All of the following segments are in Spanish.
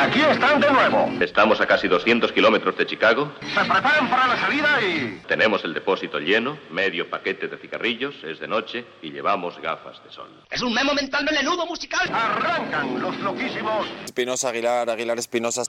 aquí están de nuevo. Estamos a casi 200 kilómetros de Chicago. Se preparan para la salida y... Tenemos el depósito lleno, medio paquete de cigarrillos, es de noche y llevamos gafas de sol. Es un memo mental melenudo musical. Arrancan los loquísimos. Espinosa Aguilar, Aguilar Espinosa.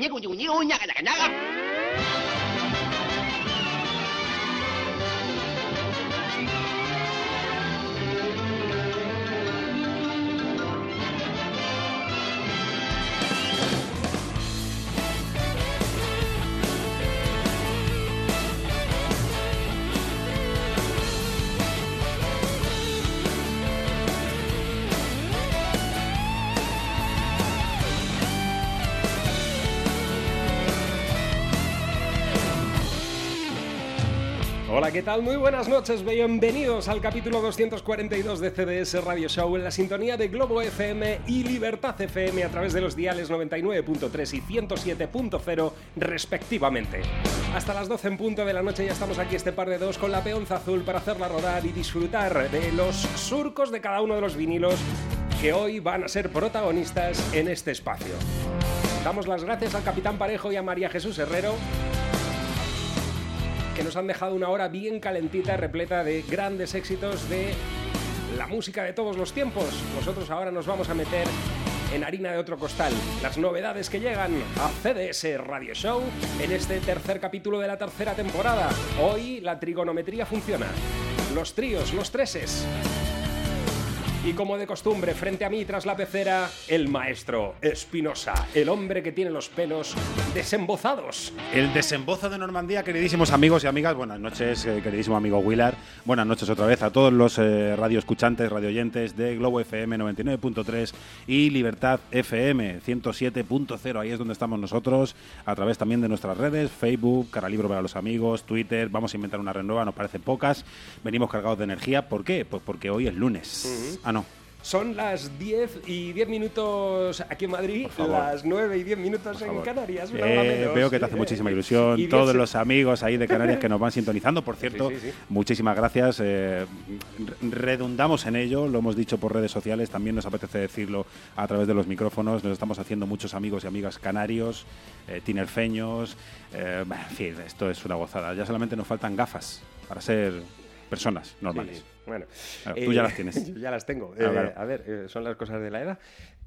¿Qué tal? Muy buenas noches, bienvenidos al capítulo 242 de CDS Radio Show en la sintonía de Globo FM y Libertad FM a través de los diales 99.3 y 107.0 respectivamente. Hasta las 12 en punto de la noche ya estamos aquí este par de dos con la peonza azul para hacerla rodar y disfrutar de los surcos de cada uno de los vinilos que hoy van a ser protagonistas en este espacio. Damos las gracias al Capitán Parejo y a María Jesús Herrero que nos han dejado una hora bien calentita, repleta de grandes éxitos de la música de todos los tiempos. Nosotros ahora nos vamos a meter en harina de otro costal. Las novedades que llegan a CDS Radio Show en este tercer capítulo de la tercera temporada. Hoy la trigonometría funciona. Los tríos, los treses. Y como de costumbre, frente a mí tras la pecera, el maestro Espinosa, el hombre que tiene los pelos desembozados. El desembozo de Normandía, queridísimos amigos y amigas. Buenas noches, eh, queridísimo amigo Willard. Buenas noches otra vez a todos los eh, radioescuchantes, radioyentes de Globo FM 99.3 y Libertad FM 107.0. Ahí es donde estamos nosotros, a través también de nuestras redes, Facebook, Caralibro para los amigos, Twitter. Vamos a inventar una red nueva, nos parecen pocas. Venimos cargados de energía. ¿Por qué? Pues porque hoy es lunes. Son las 10 y 10 minutos aquí en Madrid, las 9 y 10 minutos en. Canarias. una Eh, menos. veo que te hace muchísima ilusión. y Todos los amigos ahí de Canarias que nos van sintonizando. Por cierto, Sí, sí, sí. muchísimas gracias. eh, re- redundamos en ello, lo hemos dicho por redes sociales. También nos apetece decirlo a través de los micrófonos. Nos estamos haciendo muchos amigos y amigas canarios, eh, tinerfeños. eh, en fin, esto es una gozada. Ya solamente nos faltan gafas para ser personas normales. Bueno, Claro, tú ya las tienes. yo ya las tengo. Ah, Eh, claro. A ver, eh, son las cosas de la edad.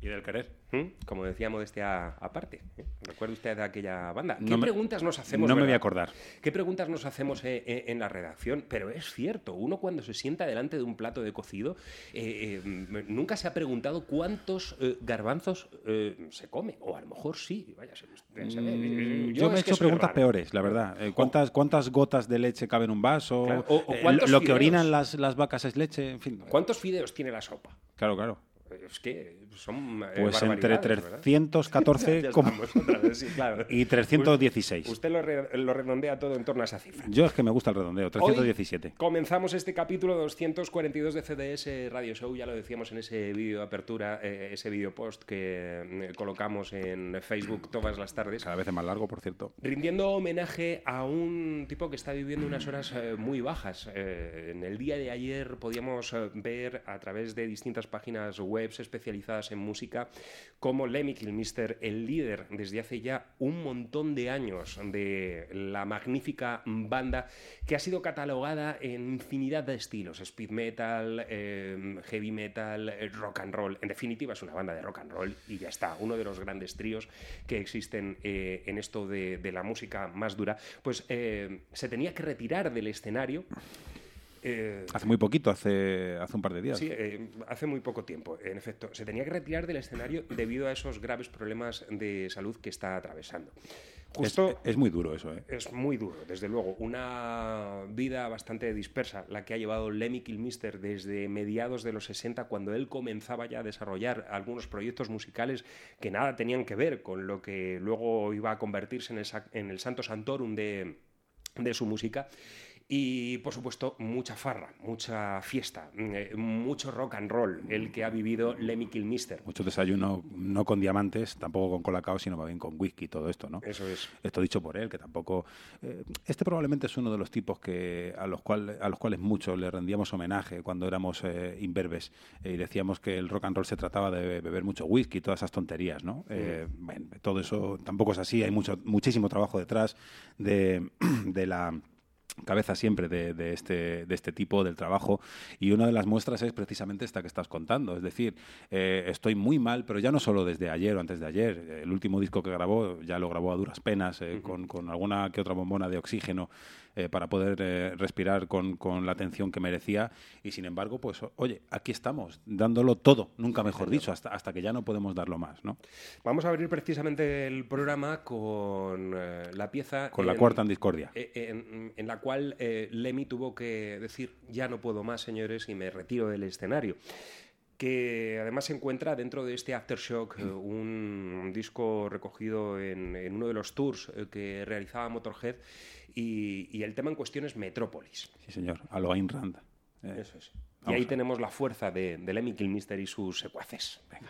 Y del querer. ¿Mm? Como decía Modestia aparte. ¿eh? ¿Recuerda usted de aquella banda? ¿Qué No me- preguntas nos hacemos? No me voy a acordar. ¿Qué preguntas nos hacemos eh, eh, en la redacción? Pero es cierto, uno cuando se sienta delante de un plato de cocido, eh, nunca se ha preguntado cuántos garbanzos se come. O a lo mejor sí. Vaya, se- se- Mm, yo Yo, me he hecho preguntas raro. peores, la verdad. ¿cuántas, ¿Cuántas gotas de leche caben en un vaso? Claro, o- o lo que orinan las, las vacas es leche, en fin. ¿Cuántos fideos tiene la sopa? Claro, claro. Es que son. eh, Pues entre barbaridades, ¿verdad? 314 Ya como- estamos otra vez, sí, claro. y 316. Usted lo, re- lo redondea todo en torno a esa cifra. Yo es que me gusta el redondeo, 317. Hoy comenzamos este capítulo 242 de CDS Radio Show, ya lo decíamos en ese vídeo de apertura, eh, ese vídeo post que eh, colocamos en Facebook todas las tardes. Cada vez es más largo, por cierto. Rindiendo homenaje a un tipo que está viviendo unas horas eh, muy bajas. En el día de ayer podíamos ver a través de distintas páginas web especializadas en música cómo Lemmy Kilmister, el líder desde hace ya un montón de años de la magnífica banda que ha sido catalogada en infinidad de estilos, speed metal, eh, heavy metal, rock and roll. En definitiva es una banda de rock and roll y ya está, uno de los grandes tríos que existen eh, en esto de, de la música más dura, pues eh, se tenía que retirar del escenario. Eh, Hace muy poquito, hace, hace un par de días. Sí, eh, hace muy poco tiempo, en efecto. Se tenía que retirar del escenario debido a esos graves problemas de salud que está atravesando. Es, Justo es muy duro eso, ¿eh? es muy duro, desde luego. Una vida bastante dispersa la que ha llevado Lemmy Kilmister desde mediados de los 60, cuando él comenzaba ya a desarrollar algunos proyectos musicales que nada tenían que ver con lo que luego iba a convertirse en el, en el Santo Santorum de, de su música. Y por supuesto, mucha farra, mucha fiesta, eh, mucho rock and roll, el que ha vivido Lemmy Kilmister. Mucho desayuno, no con diamantes, tampoco con colacao, sino más bien con whisky y todo esto, ¿no? Eso es. Esto dicho por él, que tampoco. eh, este probablemente es uno de los tipos que a los, cual, a los cuales muchos le rendíamos homenaje cuando éramos eh, imberbes eh, y decíamos que el rock and roll se trataba de beber mucho whisky y todas esas tonterías, ¿no? Bueno, todo eso tampoco es así, hay mucho, muchísimo trabajo detrás de, de la cabeza siempre de, de este, de este tipo del trabajo y una de las muestras es precisamente esta que estás contando. Es decir, eh, estoy muy mal, pero ya no solo desde ayer o antes de ayer. El último disco que grabó ya lo grabó a duras penas, eh, con, con alguna que otra bombona de oxígeno eh, para poder eh, respirar con, con la atención que merecía. Y sin embargo, pues oye, aquí estamos, dándolo todo, nunca mejor dicho, hasta, hasta que ya no podemos darlo más. ¿no? Vamos a abrir precisamente el programa con eh, la pieza... Con la cuarta en discordia. eh, en, en la cual Lemmy tuvo que decir ya no puedo más, señores, y me retiro del escenario. Que además se encuentra dentro de este Aftershock, eh, un, disco recogido en, en uno de los tours eh, que realizaba Motorhead, y, y el tema en cuestión es Metrópolis. Sí, señor, a lo Ayn Rand. Eh, Eso es. Y ahí tenemos la fuerza de, de Lemmy Kilmister y sus secuaces. Venga.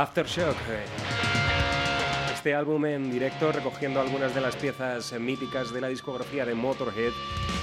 Aftershock. Este álbum en directo recogiendo algunas de las piezas míticas de la discografía de Motorhead.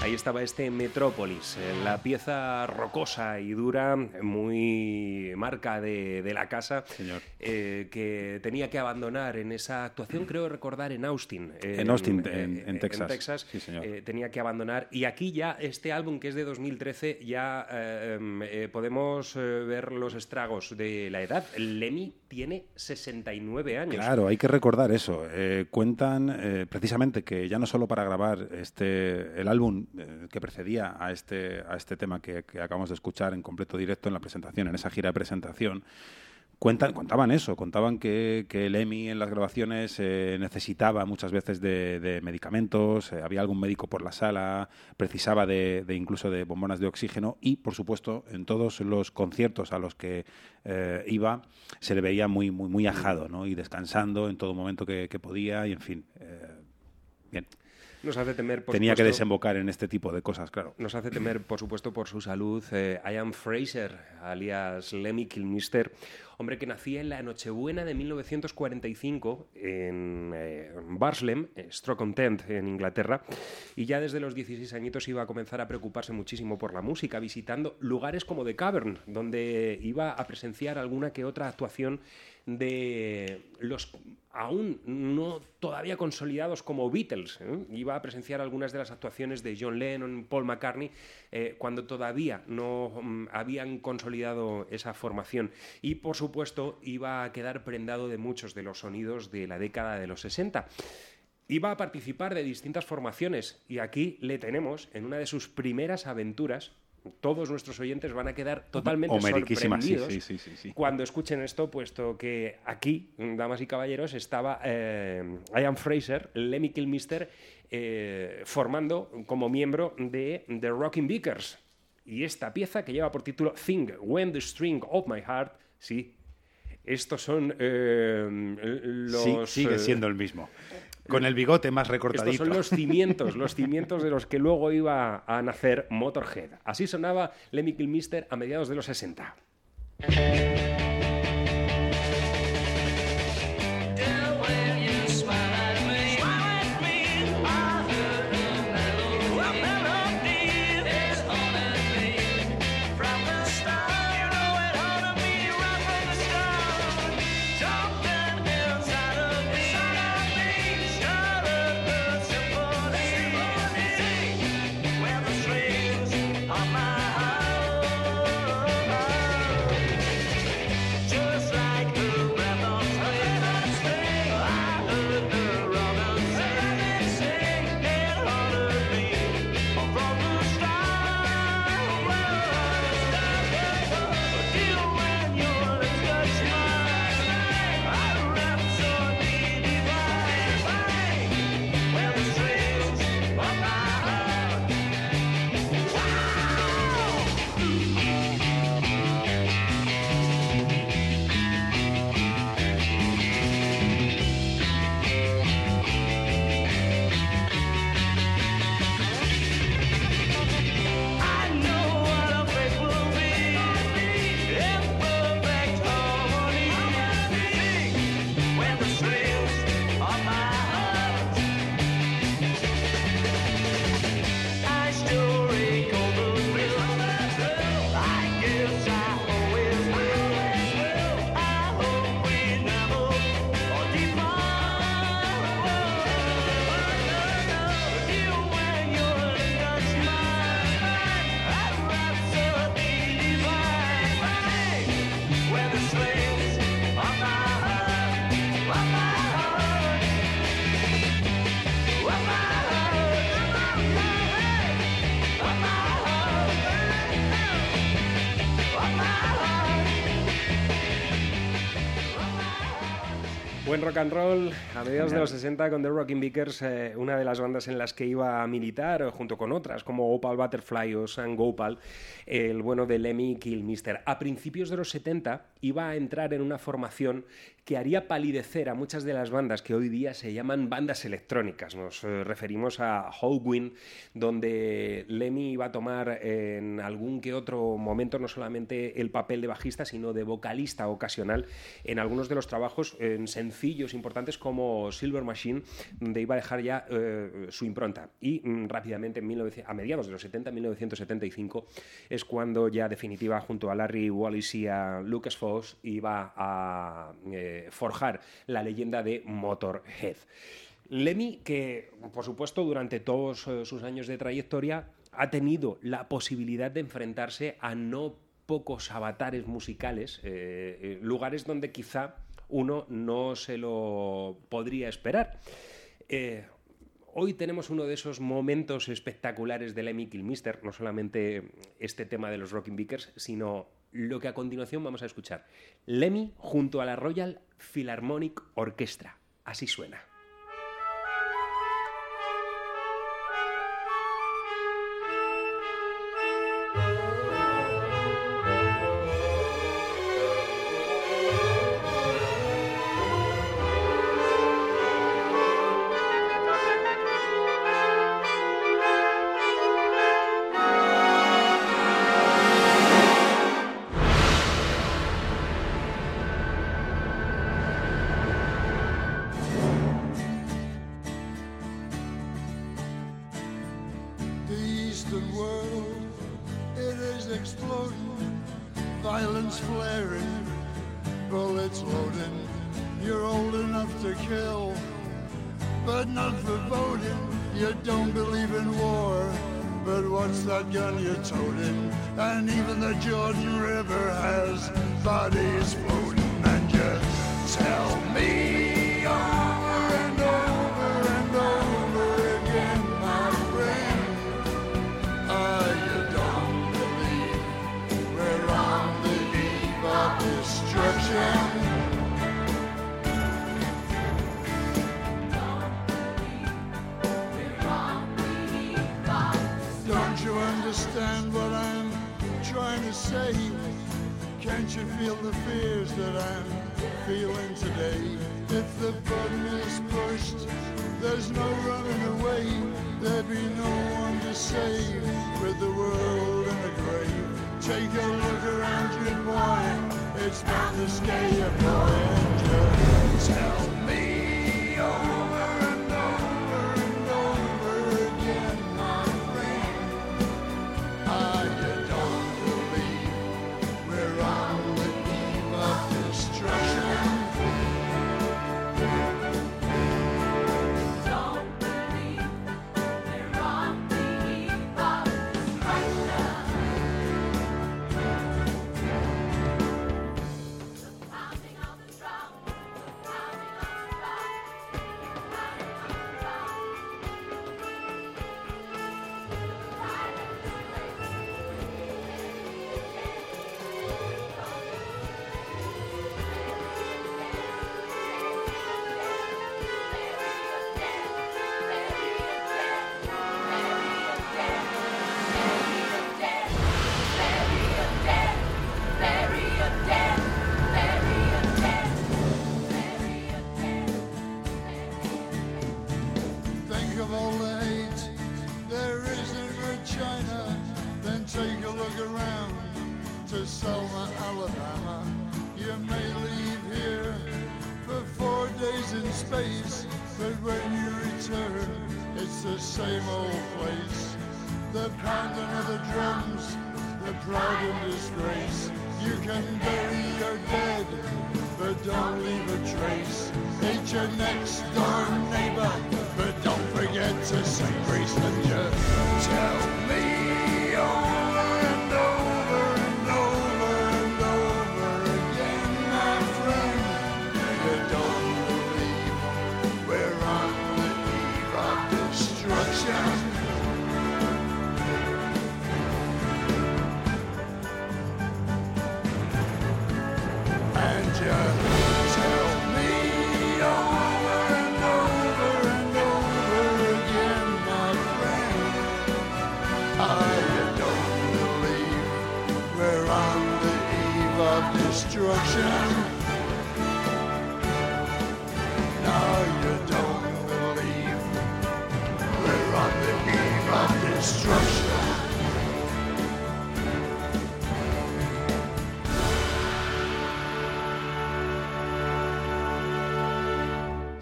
Ahí estaba este Metrópolis, la pieza rocosa y dura, muy marca de, la casa, Señor. Eh, que tenía que abandonar en esa actuación, creo recordar, en Austin. En Austin, en- en Texas. Sí, señor. eh, tenía que abandonar. Y aquí ya, este álbum que es de 2013, ya eh, em, eh, podemos eh, ver los estragos de la edad. Lemmy tiene 69 años. Claro, hay que recordar eso. Eh, cuentan eh, precisamente que ya no solo para grabar este el álbum eh, que precedía a este a este tema que, que acabamos de escuchar en completo directo en la presentación, en esa gira de presentación. Cuentan, contaban eso, contaban que, que el EMI en las grabaciones eh, necesitaba muchas veces de, medicamentos, eh, había algún médico por la sala, precisaba de, de incluso de bombonas de oxígeno y, por supuesto, en todos los conciertos a los que eh, iba se le veía muy, muy, muy ajado ¿no? y descansando en todo momento que, que podía y, en fin, eh, bien. Nos hace temer, por Tenía que supuesto, desembocar en este tipo de cosas, claro. Nos hace temer, por supuesto, por su salud. Eh, Ian Fraser, alias Lemmy Kilmister, hombre que nacía en la Nochebuena de 1945 en eh, Barslem, eh, Stoke-on-Trent, en Inglaterra, y ya desde los 16 añitos iba a comenzar a preocuparse muchísimo por la música, visitando lugares como The Cavern, donde iba a presenciar alguna que otra actuación de los aún no todavía consolidados como Beatles. ¿eh? Iba a presenciar algunas de las actuaciones de John Lennon, Paul McCartney, eh, cuando todavía no mm, habían consolidado esa formación. Y por supuesto iba a quedar prendado de muchos de los sonidos de la década de los 60. Iba a participar de distintas formaciones y aquí le tenemos en una de sus primeras aventuras. Todos nuestros oyentes van a quedar totalmente sorprendidos sí, sí, sí, sí. cuando escuchen esto, puesto que aquí, damas y caballeros, estaba eh, Ian Fraser, Lemmy Kilmister, eh, formando como miembro de The Rocking Vickers. Y esta pieza que lleva por título Think When the String of My Heart, sí, estos son eh, los... Sí, sigue eh, siendo el mismo. Con el bigote más estos recortadito. son los cimientos, los cimientos de los que luego iba a nacer Motorhead. Así sonaba Lemmy Kilmister a mediados de los 60. Buen rock and roll a mediados de los 60 con The Rocking Vickers, eh, una de las bandas en las que iba a militar eh, junto con otras como Opal Butterfly o San Gopal, el bueno de Lemmy Kilmister. A principios de los 70 iba a entrar en una formación que haría palidecer a muchas de las bandas que hoy día se llaman bandas electrónicas. Nos eh, referimos a Halloween, donde Lemmy iba a tomar en algún que otro momento no solamente el papel de bajista, sino de vocalista ocasional en algunos de los trabajos en sencillos importantes como Silver Machine, donde iba a dejar ya eh, su impronta. Y mm, rápidamente, a mediados de los 70, 1975, es cuando ya definitiva, junto a Larry Wallis y a Lucas Foss, iba a... Eh, forjar la leyenda de Motorhead. Lemmy, que por supuesto durante todos eh, sus años de trayectoria ha tenido la posibilidad de enfrentarse a no pocos avatares musicales, eh, eh, lugares donde quizá uno no se lo podría esperar. hoy tenemos uno de esos momentos espectaculares de Lemmy Kilmister, no solamente este tema de los Rocking Beakers, sino lo que a continuación vamos a escuchar. Lemmy junto a la Royal Philharmonic Orchestra. Así suena.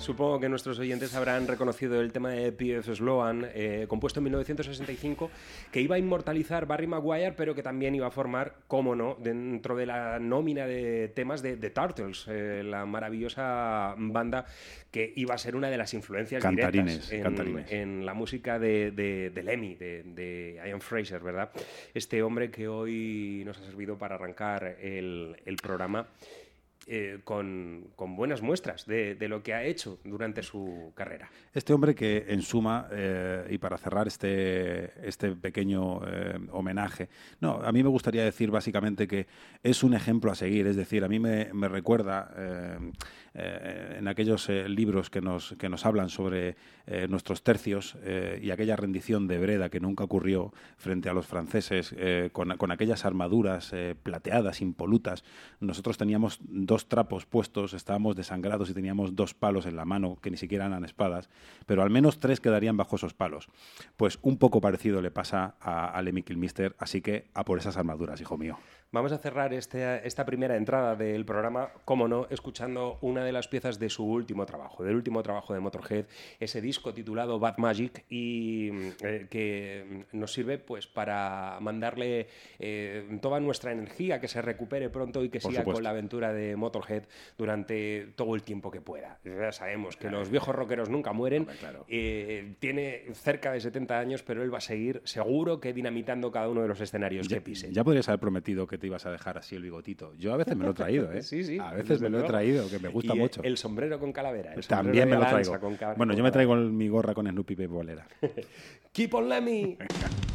Supongo que nuestros oyentes habrán reconocido el tema de P.F. Sloan, eh, compuesto en 1965, que iba a inmortalizar Barry Maguire, pero que también iba a formar, cómo no, dentro de la nómina de temas de The Turtles, eh, la maravillosa banda que iba a ser una de las influencias Cantarines, directas en, cantarines. en la música de, de, de Lemmy, de, de Ian Fraser, ¿verdad? Este hombre que hoy nos ha servido para arrancar el, el programa. Eh, con, con buenas muestras de, de lo que ha hecho durante su carrera. Este hombre que, en suma, eh, y para cerrar este, este pequeño eh, homenaje, no, a mí me gustaría decir básicamente que es un ejemplo a seguir, es decir, a mí me, me recuerda eh, en aquellos eh, libros que nos, que nos hablan sobre eh, nuestros tercios eh, y aquella rendición de Breda que nunca ocurrió frente a los franceses con, con aquellas armaduras plateadas, impolutas. Nosotros teníamos dos trapos puestos, estábamos desangrados y teníamos dos palos en la mano que ni siquiera eran espadas, pero al menos tres quedarían bajo esos palos. Pues un poco parecido le pasa a, a Kilmister, así que a por esas armaduras, hijo mío. Vamos a cerrar este- esta primera entrada del programa, como no, escuchando una de las piezas de su último trabajo, del último trabajo de Motorhead, ese disco titulado Bad Magic y eh, que nos sirve pues para mandarle eh, toda nuestra energía, que se recupere pronto y que Por siga supuesto. con la aventura de Motorhead durante todo el tiempo que pueda. Ya sabemos que los viejos rockeros nunca mueren. Eh, tiene cerca de 70 años, pero él va a seguir seguro que dinamitando cada uno de los escenarios que pise. Ya podrías haber prometido que te ibas a dejar así el bigotito. Yo a veces me lo he traído, ¿eh? Sí, sí. A veces me lo he traído, que me gusta Y, mucho. El sombrero con calavera. el También me lo traigo. con Bueno, yo me traigo mi gorra con Snoopy Bolera. Keep on Lemmy.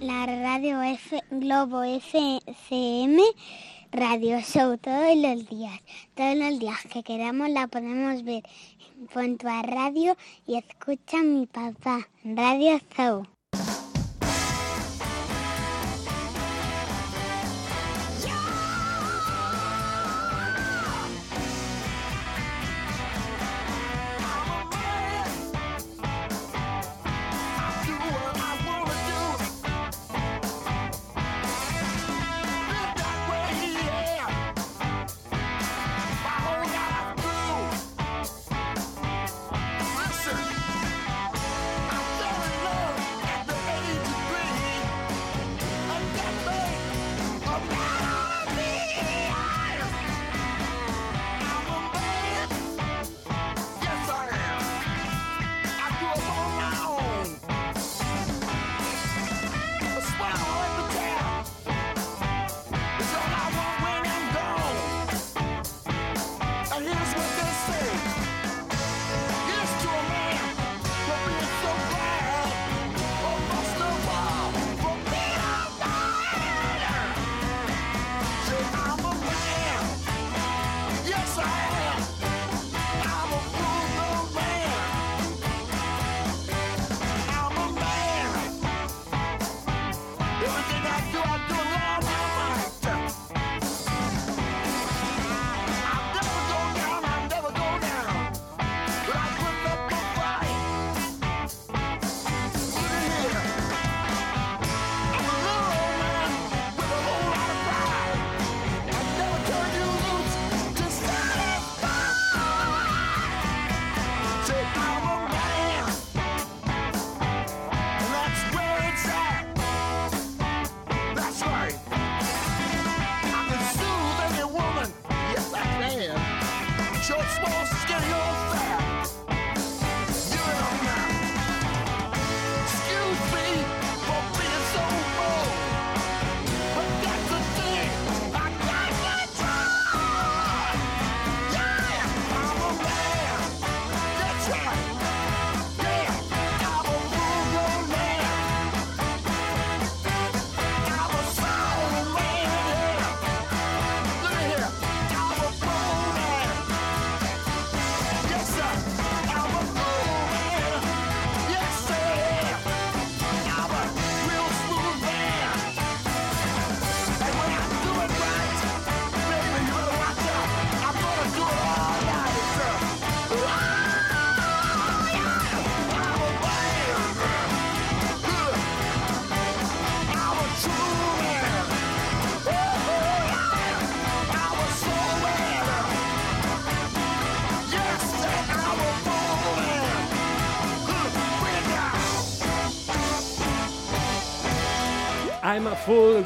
la radio F Globo FM Radio Show todos los días. Todos los días que queramos la podemos ver en tu radio y escucha a mi papá. Radio Show.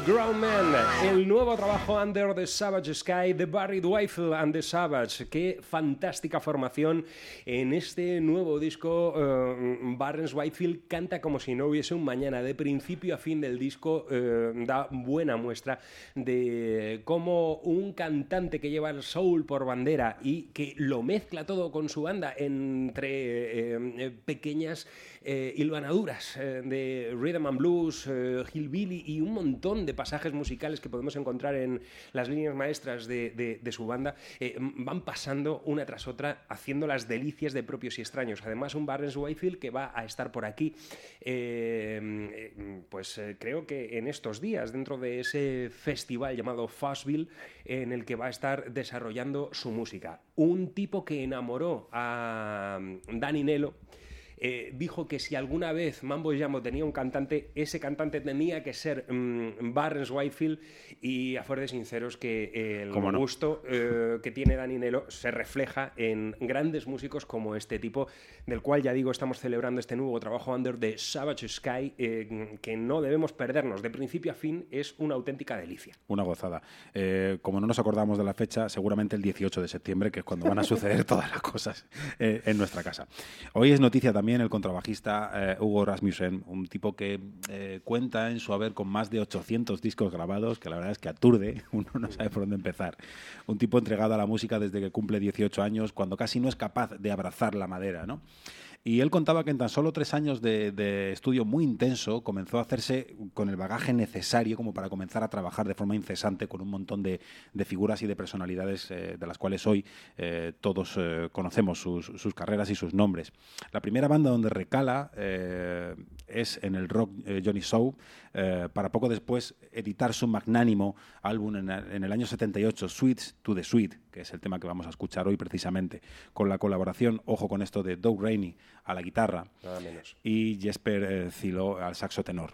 grown men. El nuevo trabajo Under the Savage Sky de Barry Dwightle and the Savage. Qué fantástica formación en este nuevo disco. eh, Barnes Whitefield canta como si no hubiese un mañana. De principio a fin del disco eh, da buena muestra de cómo un cantante que lleva el soul por bandera y que lo mezcla todo con su banda entre eh, pequeñas eh, hilvanaduras de rhythm and blues, hillbilly y un montón de pasajes musicales que podemos encontrar en las líneas maestras de, su banda, eh, van pasando una tras otra haciendo las delicias de propios y extraños. Además, un Barnes Whitefield que va a estar por aquí, eh, eh, pues creo que en estos días, dentro de ese festival llamado Fuzzville, en el que va a estar desarrollando su música. Un tipo que enamoró a mm, Danny Nello. Eh, dijo que si alguna vez Mambo Jambo tenía un cantante, ese cantante tenía que ser mm, Barnes Whitefield y a de sinceros que eh, el ¿Cómo no? gusto eh, que tiene Dani Nelo se refleja en grandes músicos como este tipo, del cual ya digo estamos celebrando este nuevo trabajo Under the Savage Sky eh, que no debemos perdernos, de principio a fin es una auténtica delicia. Una gozada. Como no nos acordamos de la fecha, seguramente el 18 de septiembre, que es cuando van a suceder todas las cosas en nuestra casa. Hoy es noticia también el contrabajista eh, Hugo Rasmussen, un tipo que eh, cuenta en su haber con más de 800 discos grabados, que la verdad es que aturde, uno no sabe por dónde empezar. Un tipo entregado a la música desde que cumple 18 años, cuando casi no es capaz de abrazar la madera, ¿no? Y él contaba que en tan solo tres años de, estudio muy intenso comenzó a hacerse con el bagaje necesario como para comenzar a trabajar de forma incesante con un montón de, figuras y de personalidades eh, de las cuales hoy eh, todos eh, conocemos sus, carreras y sus nombres. La primera banda donde recala es en el rock Johnny Show, para poco después editar su magnánimo álbum en, en el año 78, Sweets to the Sweet, que es el tema que vamos a escuchar hoy precisamente, con la colaboración, ojo con esto, de Doug Rainey a la guitarra menos. y Jesper eh, Cilo al saxo tenor.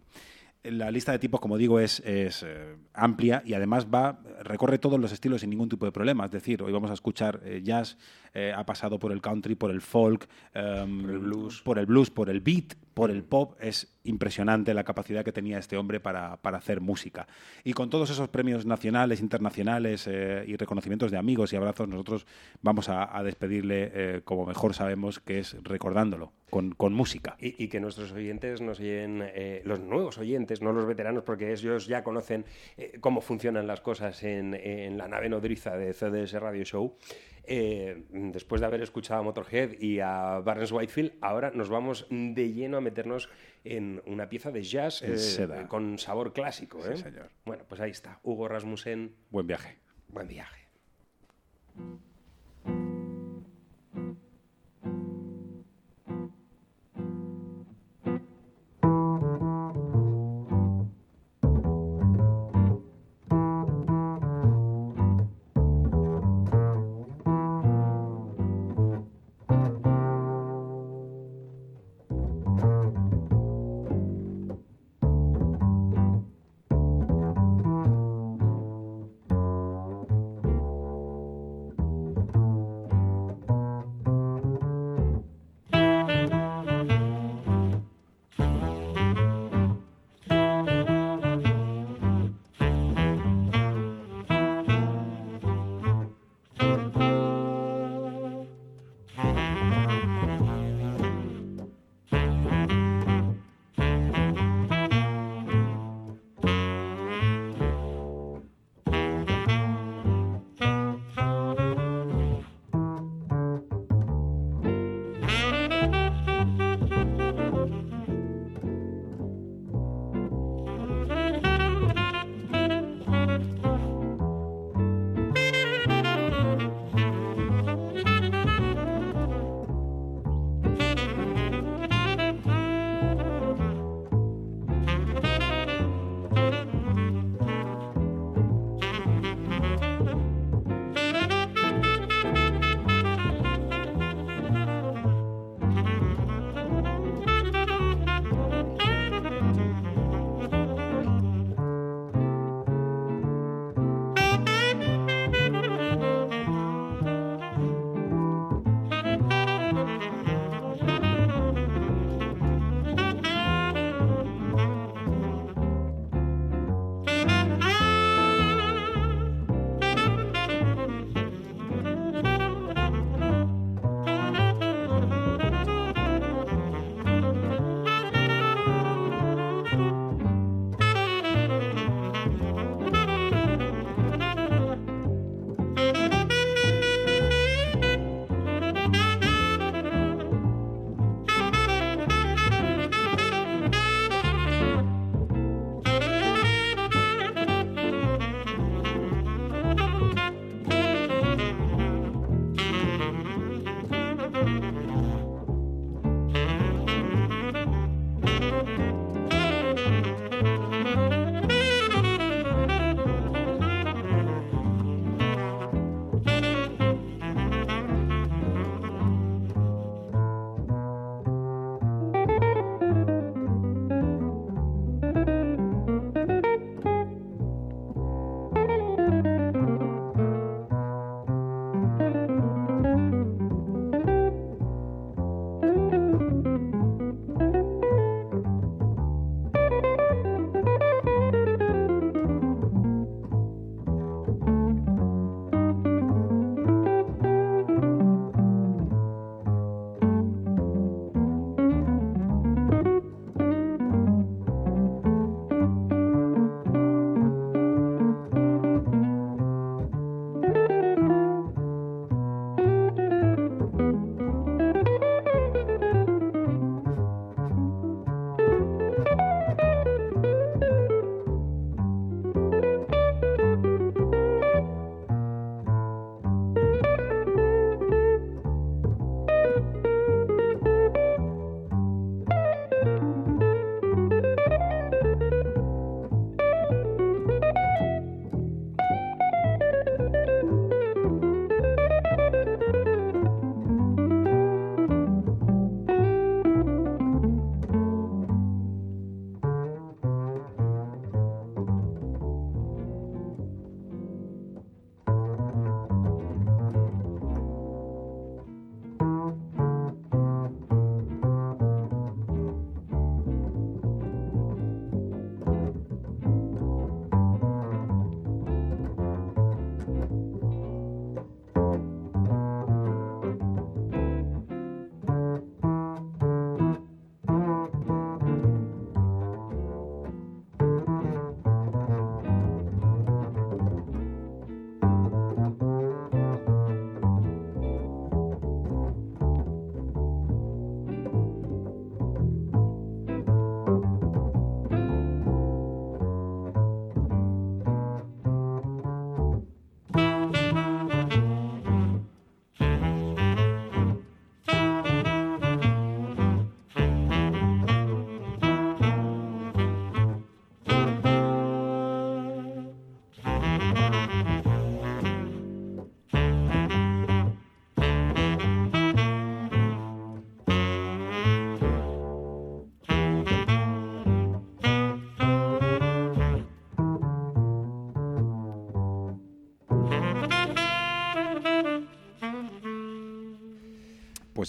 La lista de tipos, como digo, es, es, eh, amplia y además va recorre todos los estilos sin ningún tipo de problema. Es decir, hoy vamos a escuchar eh, jazz, eh, ha pasado por el country, por el folk, Por el blues. por el blues, por el beat, por el pop. Es impresionante la capacidad que tenía este hombre para, para hacer música. Y con todos esos premios nacionales, internacionales eh, y reconocimientos de amigos y abrazos, nosotros vamos a, despedirle eh, como mejor sabemos, que es recordándolo, con, con música. Y, que nuestros oyentes nos oyen, eh, los nuevos oyentes, no los veteranos, porque ellos ya conocen eh, cómo funcionan las cosas en, en la nave nodriza de CDS Radio Show. Eh, después de haber escuchado a Motorhead y a Barnes Whitefield, ahora nos vamos de lleno a meternos en una pieza de jazz eh, con sabor clásico. Sí, ¿eh? señor. Bueno, pues ahí está. Hugo Rasmussen, Buen viaje. buen viaje.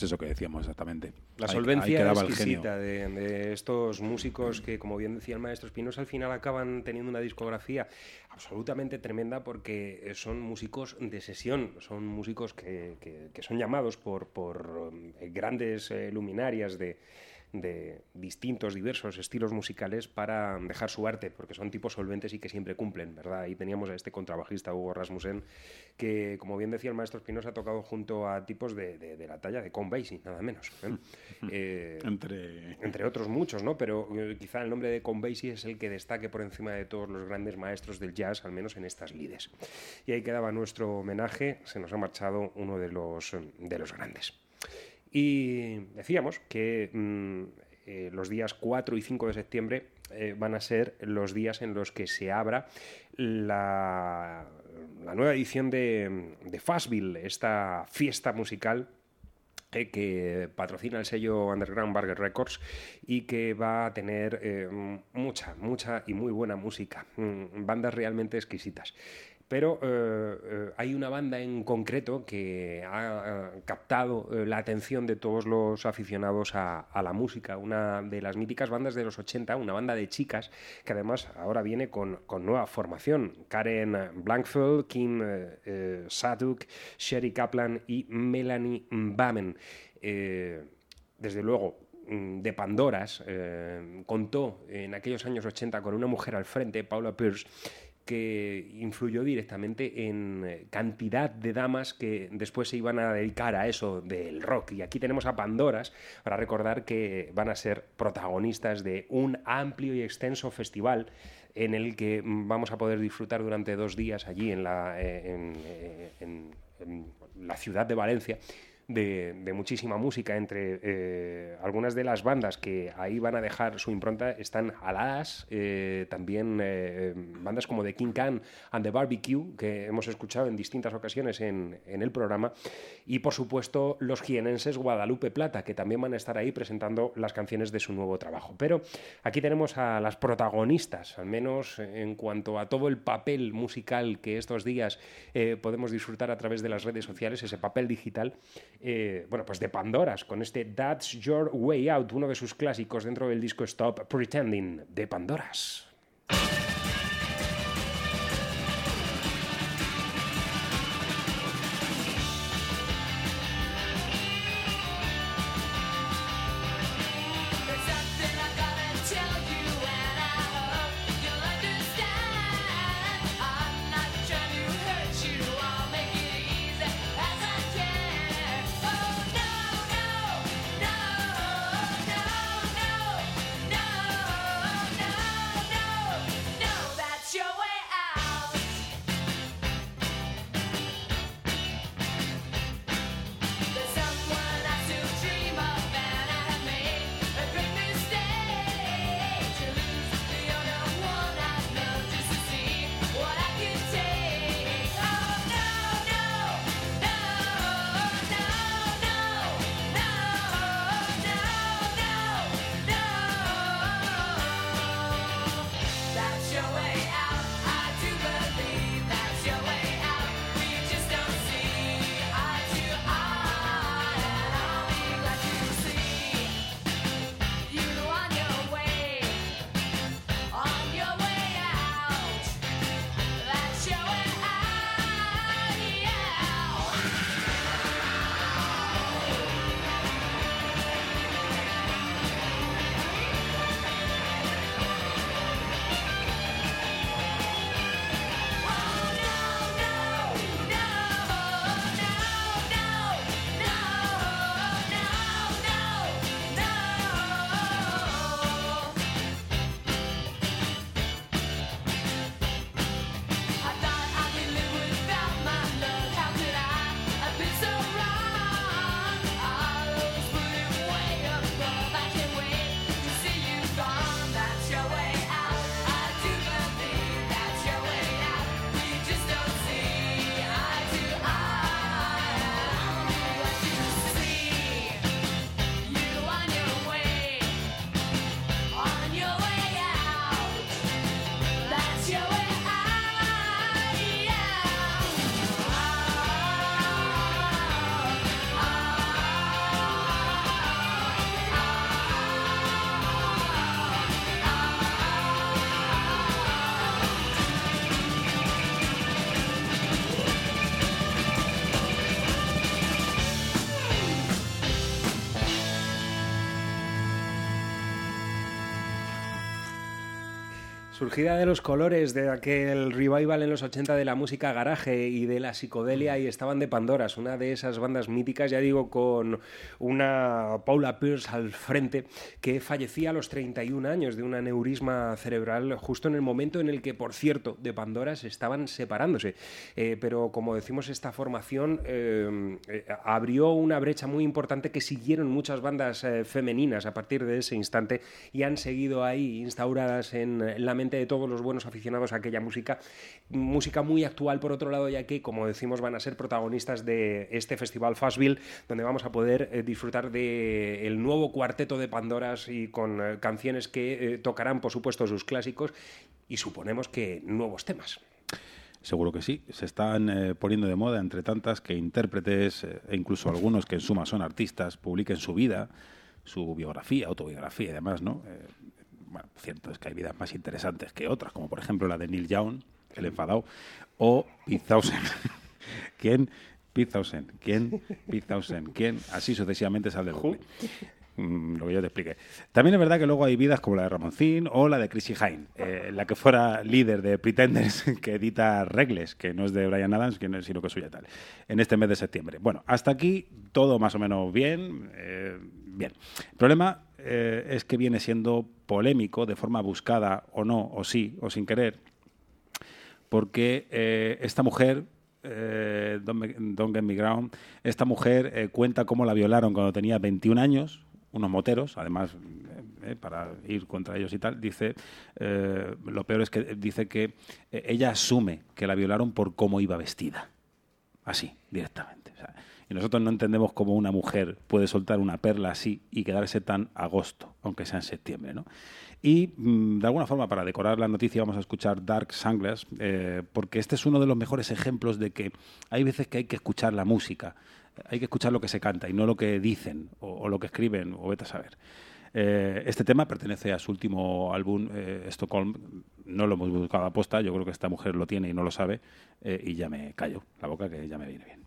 Pues eso que decíamos exactamente. La Ahí- ahí solvencia exquisita de, de estos músicos que, como bien decía el maestro Espinosa, al final acaban teniendo una discografía absolutamente tremenda porque eh, son músicos de sesión, son músicos que, que- que son llamados por, por um, grandes eh, luminarias de, de distintos, diversos estilos musicales para dejar su arte, porque son tipos solventes y que siempre cumplen, ¿verdad? Ahí teníamos a este contrabajista, Hugo Rasmussen, que, como bien decía el maestro Espinosa, ha tocado junto a tipos de, de- de la talla de Count Basie, nada menos. ¿eh? Eh, Entre... entre otros muchos, ¿no? Pero eh, quizá el nombre de Count Basie es el que destaque por encima de todos los grandes maestros del jazz, al menos en estas lides. Y ahí quedaba nuestro homenaje, se nos ha marchado uno de los, de los grandes. Y decíamos que mm, eh, los días 4 y 5 de septiembre eh, van a ser los días en los que se abra la, nueva edición de, de esta fiesta musical eh, que patrocina el sello Underground Burger Records y que va a tener mucha, mucha y muy buena música, mm, bandas realmente exquisitas. Pero eh, eh, hay una banda en concreto que ha captado eh, la atención de todos los aficionados a, la música, una de las míticas bandas de los 80, una banda de chicas que además ahora viene con, nueva formación. Karen Blankfeld, Kim Saduk, Sherry Kaplan y Melanie Bamen. Desde luego, mm, de Pandoras, contó en aquellos años 80 con una mujer al frente, Paula Pierce, que influyó directamente en eh, cantidad de damas que después se iban a dedicar a eso del rock. Y aquí tenemos a Pandoras para recordar que van a ser protagonistas de un amplio y extenso festival en el que vamos a poder disfrutar durante dos días allí en la, eh, eh, en- en la ciudad de Valencia de, muchísima música entre eh, algunas de las bandas que ahí van a dejar su impronta están Alas, eh, también eh, bandas como The King Can and the Barbecue que hemos escuchado en distintas ocasiones en, en el programa y por supuesto los jienenses Guadalupe Plata que también van a estar ahí presentando las canciones de su nuevo trabajo. Pero aquí tenemos a las protagonistas, al menos en cuanto a todo el papel musical que estos días podemos disfrutar a través de las redes sociales, ese papel digital, eh, bueno, pues de Pandoras, con este That's Your Way Out, uno de sus clásicos dentro del disco Stop Pretending de Pandoras. Surgida de los colores de aquel revival en los 80 de la música garaje y de la psicodelia y estaban de Pandoras, una de esas bandas míticas, ya digo, con una Paula Pierce al frente que fallecía a los 31 años de un aneurisma cerebral justo en el momento en el que, por cierto, de Pandoras estaban separándose. Eh, pero como decimos, esta formación eh, eh, abrió una brecha muy importante que siguieron muchas bandas femeninas a partir de ese instante y han seguido ahí instauradas en la mente de todos los buenos aficionados a aquella música. Música muy actual, por otro lado, ya que, como decimos, van a ser protagonistas de este festival Fastville, donde vamos a poder disfrutar del el nuevo cuarteto de Pandoras y con eh, canciones que eh, tocarán, por supuesto, sus clásicos y suponemos que nuevos temas. Seguro que sí. Se están eh, poniendo de moda entre tantas que intérpretes eh, e incluso algunos que en suma son artistas publiquen su vida, su biografía, autobiografía y demás, ¿no? Eh, bueno, cierto es que hay vidas más interesantes que otras, como por ejemplo la de Neil Young, el enfadado, o Pete Townsend. Townsend. ¿Quién? Townsend. ¿Quién? Así sucesivamente sale el bucle. Mm, lo que yo te expliqué. También es verdad que luego hay vidas como la de Ramoncín o la de Chrissy Hine, eh, la que fuera líder de Pretenders, que edita Regles, que no es de Brian Adams, que no es- sino que es suya tal, en este mes de septiembre. Bueno, hasta aquí todo más o menos bien. eh, bien. El problema eh, es que viene siendo polémico de forma buscada o no, o sí, o sin querer, porque esta mujer, eh, Don't, Get Me Ground, esta mujer eh, cuenta cómo la violaron cuando tenía 21 años, unos moteros, además, eh, eh, para ir contra ellos y tal, dice, eh, lo peor es que dice que eh, ella asume que la violaron por cómo iba vestida. Así, directamente. Y nosotros no entendemos cómo una mujer puede soltar una perla así y quedarse tan agosto, aunque sea en septiembre, ¿no? Y mm, de alguna forma, para decorar la noticia, vamos a escuchar Dark Sunglass, eh, porque este es uno de los mejores ejemplos de que hay veces que hay que escuchar la música, hay que escuchar lo que se canta y no lo que dicen o, lo que escriben, o vete a saber. Eh, este tema pertenece a su último álbum, eh, Stockholm. No lo hemos buscado a posta, yo creo que esta mujer lo tiene y no lo sabe, eh, y ya me callo la boca, que ya me viene bien.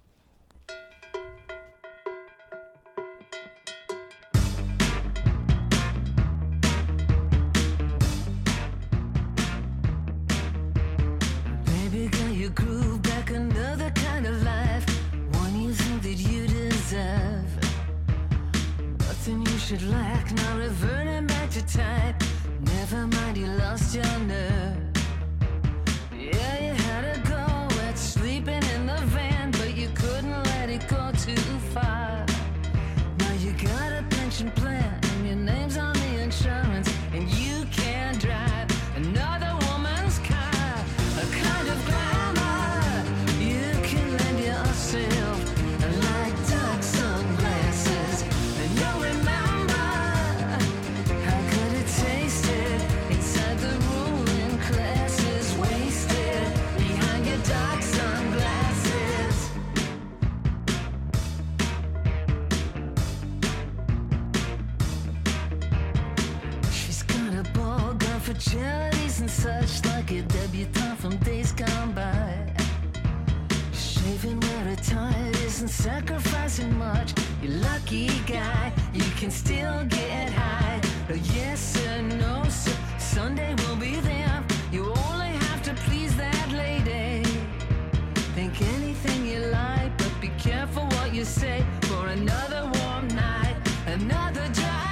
Lack, now reverting back to type. Never mind, you lost your nerve. Charities and such, like a debutante from days gone by. Shaving where her tired isn't sacrificing much. You lucky guy, you can still get high. No yes sir, no sir, Sunday will be there. You only have to please that lady. Think anything you like, but be careful what you say for another warm night, another dry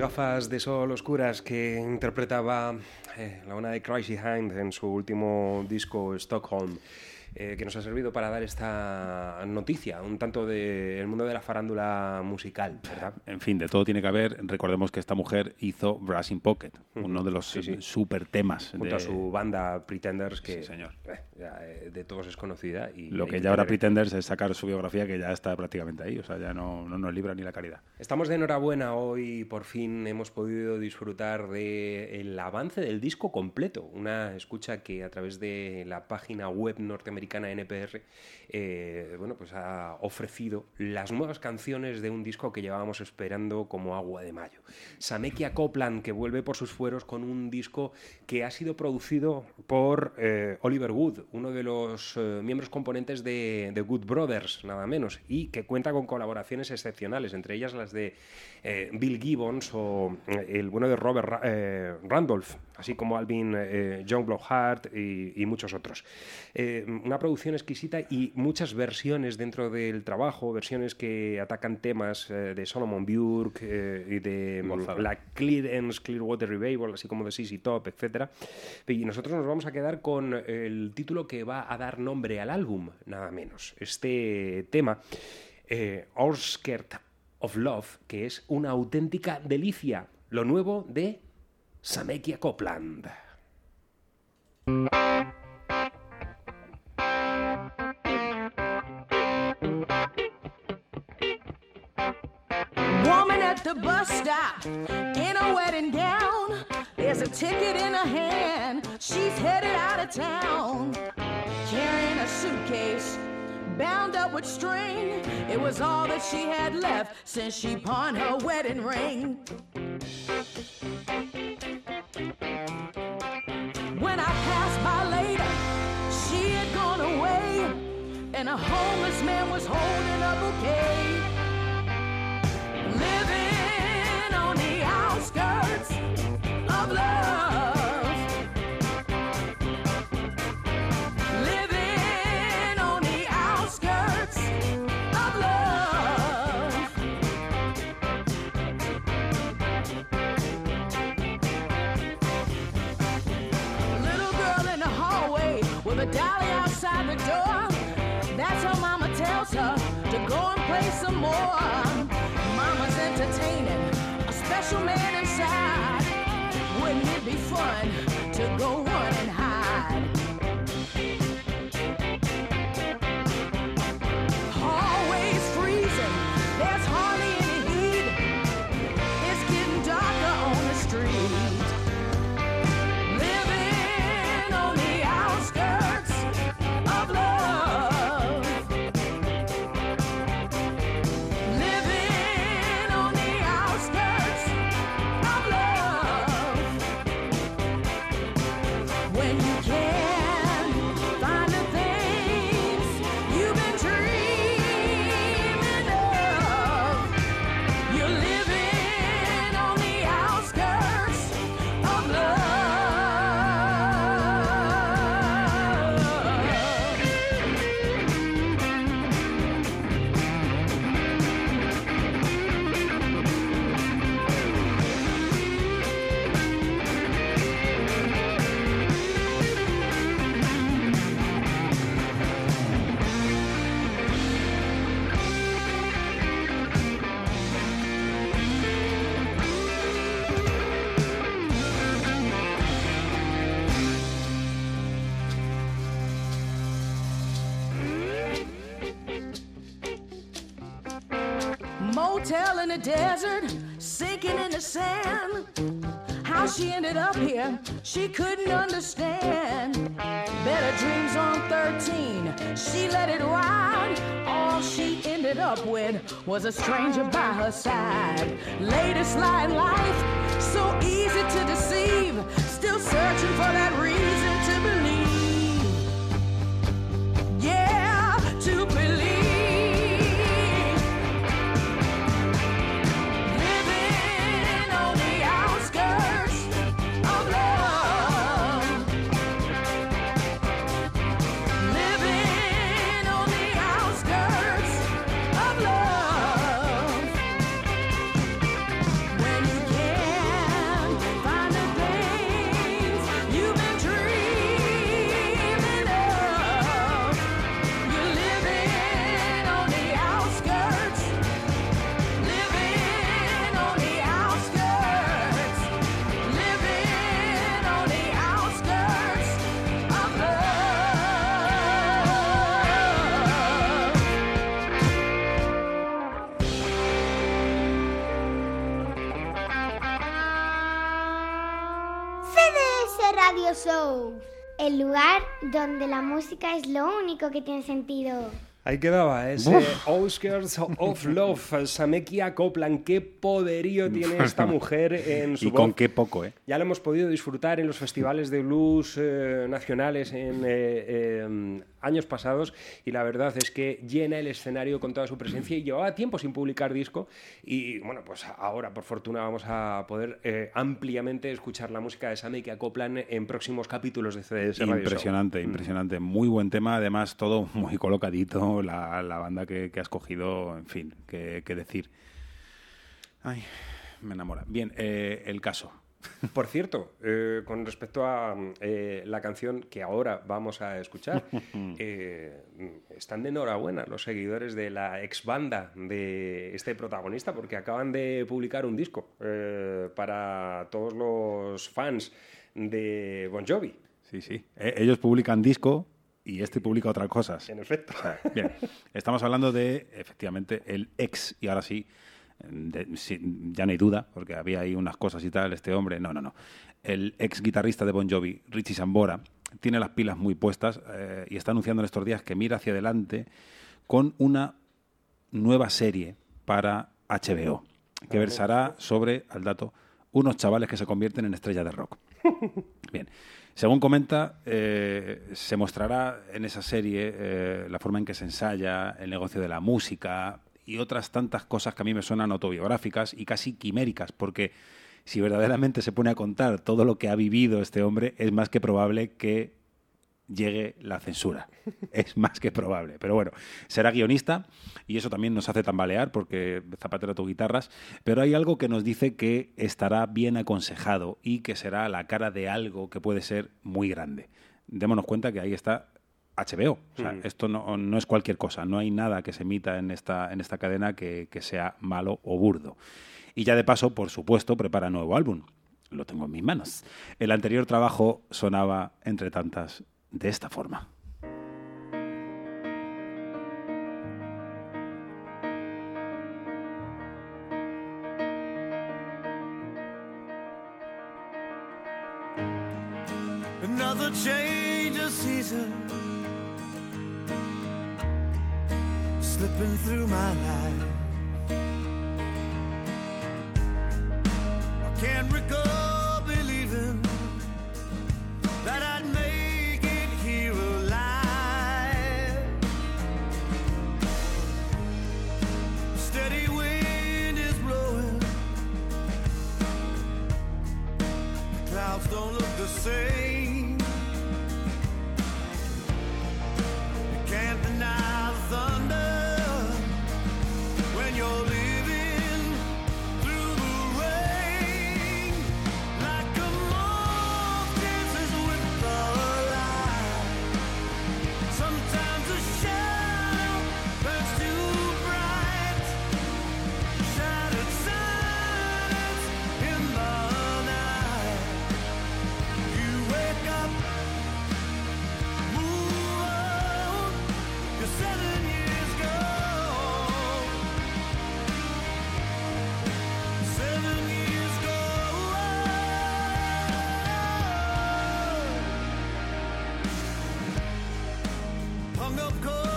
gafas de sol oscuras que interpretaba eh, la una de Crazy Hind en su último disco Stockholm. Eh, que nos ha servido para dar esta noticia, un tanto del mundo de la farándula musical, ¿verdad? En fin, de todo tiene que haber. Recordemos que esta mujer hizo Brass in Pocket, uno de los Sí, sí. super temas. Junto de- a su banda Pretenders, que Sí, señor. eh, ya, eh, de todos es conocida. Y Lo que ya ahora Pretenders es sacar su biografía, que ya está prácticamente ahí. O sea, ya no, no nos libra ni la caridad. Estamos de enhorabuena hoy, por fin hemos podido disfrutar del avance del disco completo, una escucha que a través de la página web norteamericana NPR, eh, bueno, pues ha ofrecido las nuevas canciones de un disco que llevábamos esperando como agua de mayo. Samekia Copland, que vuelve por sus fueros con un disco que ha sido producido por eh, Oliver Wood, uno de los eh, miembros componentes de The Good Brothers, nada menos, y que cuenta con colaboraciones excepcionales, entre ellas las de Bill Gibbons o el bueno de Robert Ra- Randolph, así como Alvin John Blowhart y, y muchos otros. Una producción exquisita y muchas versiones dentro del trabajo, versiones que atacan temas eh, de Solomon Burke eh, y de mm, Gozada. la Clearance Clearwater Revival, así como de CC Top, etcétera. Y nosotros nos vamos a quedar con el título que va a dar nombre al álbum, nada menos. Este tema, eh, of Love, que es una auténtica delicia. Lo nuevo de Samekia Copland. At the bus stop in a wedding gown. There's a ticket in her hand. She's headed out of town. Carrying a suitcase bound up with string. It was all that she had left since she pawned her wedding ring. When I passed by later, she had gone away. And a homeless man was holding a bouquet. Living play some more. Mama's entertaining a special man inside. Wouldn't it be fun to go she couldn't understand. Better dreams on 13, she let it ride. All she ended up with was a stranger by her side. Latest in life, so easy to deceive. Still searching for that reason to believe. El lugar donde la música es lo único que tiene sentido. Ahí quedaba ese Outskirts of Love, Samekia Copland. Qué poderío tiene esta mujer en su Y voz. con qué poco, ¿eh? Ya lo hemos podido disfrutar en los festivales de blues eh, nacionales en eh, eh, años pasados y la verdad es que llena el escenario con toda su presencia y llevaba tiempo sin publicar disco y bueno, pues ahora por fortuna vamos a poder eh, ampliamente escuchar la música de Sammy que acoplan en próximos capítulos de CDS Radio Show. Impresionante, impresionante. Muy buen tema, además todo muy colocadito, la, la banda que, que has cogido, en fin, qué qué decir. Ay, me enamora. Bien, eh, el caso. Por cierto, eh, con respecto a eh, la canción que ahora vamos a escuchar, eh, están de enhorabuena los seguidores de la ex banda de este protagonista porque acaban de publicar un disco para todos los fans de Bon Jovi. Sí, sí. Eh, ellos publican disco y este publica otras cosas. En efecto. Bien, estamos hablando de, efectivamente, el ex, y ahora sí, de- sí, ya no hay duda, porque había ahí unas cosas y tal, este hombre, no, no, no. El ex guitarrista de Bon Jovi, Richie Sambora, tiene las pilas muy puestas eh, y está anunciando en estos días que mira hacia adelante con una nueva serie para HBO, que versará sobre, al dato, unos chavales que se convierten en estrellas de rock. Bien. Según comenta, eh, se mostrará en esa serie eh, la forma en que se ensaya, el negocio de la música y otras tantas cosas que a mí me suenan autobiográficas y casi quiméricas, porque si verdaderamente se pone a contar todo lo que ha vivido este hombre, es más que probable que llegue la censura. Es más que probable. Pero bueno, será guionista y eso también nos hace tambalear porque zapatero tu guitarras. Pero hay algo que nos dice que estará bien aconsejado y que será la cara de algo que puede ser muy grande. Démonos cuenta que ahí está HBO. O sea, Mm. esto no, no es cualquier cosa. No hay nada que se emita en esta, en esta cadena que, que sea malo o burdo. Y ya de paso, por supuesto, prepara nuevo álbum. Lo tengo en mis manos. El anterior trabajo sonaba, entre tantas, de esta forma. Another change of season slipping through my life. of course.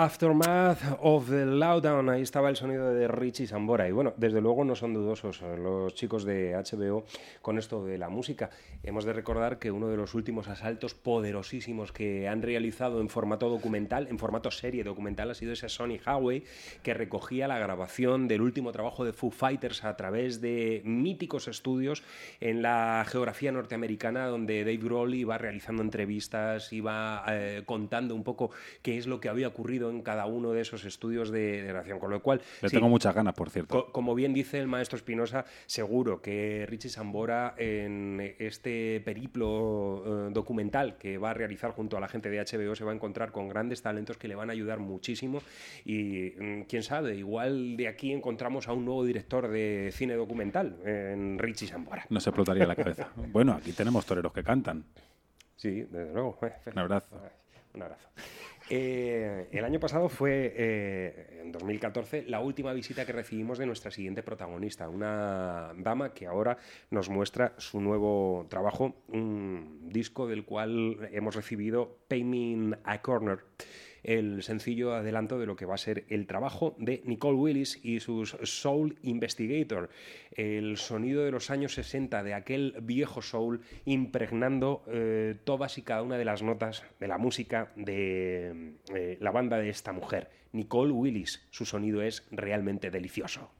Aftermath of the Lowdown, ahí estaba el sonido de Richie Sambora. Y bueno, desde luego no son dudosos eh, los chicos de HBO con esto de la música. Hemos de recordar que uno de los últimos asaltos poderosísimos que han realizado en formato documental, en formato serie documental, ha sido ese Sony Highway que recogía la grabación del último trabajo de Foo Fighters a través de míticos estudios en la geografía norteamericana, donde Dave Grohl iba realizando entrevistas, iba eh, contando un poco qué es lo que había ocurrido en cada uno de esos estudios de, de grabación. Con lo cual, Le sí, tengo muchas ganas, por cierto. Co- como bien dice el maestro Espinosa, seguro que Richie Sambora en este periplo eh, documental que va a realizar junto a la gente de HBO se va a encontrar con grandes talentos que le van a ayudar muchísimo y mm, quién sabe, igual de aquí encontramos a un nuevo director de cine documental en Richie Sambora. No se explotaría la cabeza. Bueno, aquí tenemos toreros que cantan. Sí, desde luego. Un abrazo. Un abrazo. Eh, el año pasado fue, eh, en 2014, la última visita que recibimos de nuestra siguiente protagonista, una dama que ahora nos muestra su nuevo trabajo, un disco del cual hemos recibido in a Corner el sencillo adelanto de lo que va a ser el trabajo de Nicole Willis y sus Soul Investigator, el sonido de los años 60 de aquel viejo soul impregnando eh, todas y cada una de las notas de la música de eh, la banda de esta mujer, Nicole Willis. Su sonido es realmente delicioso.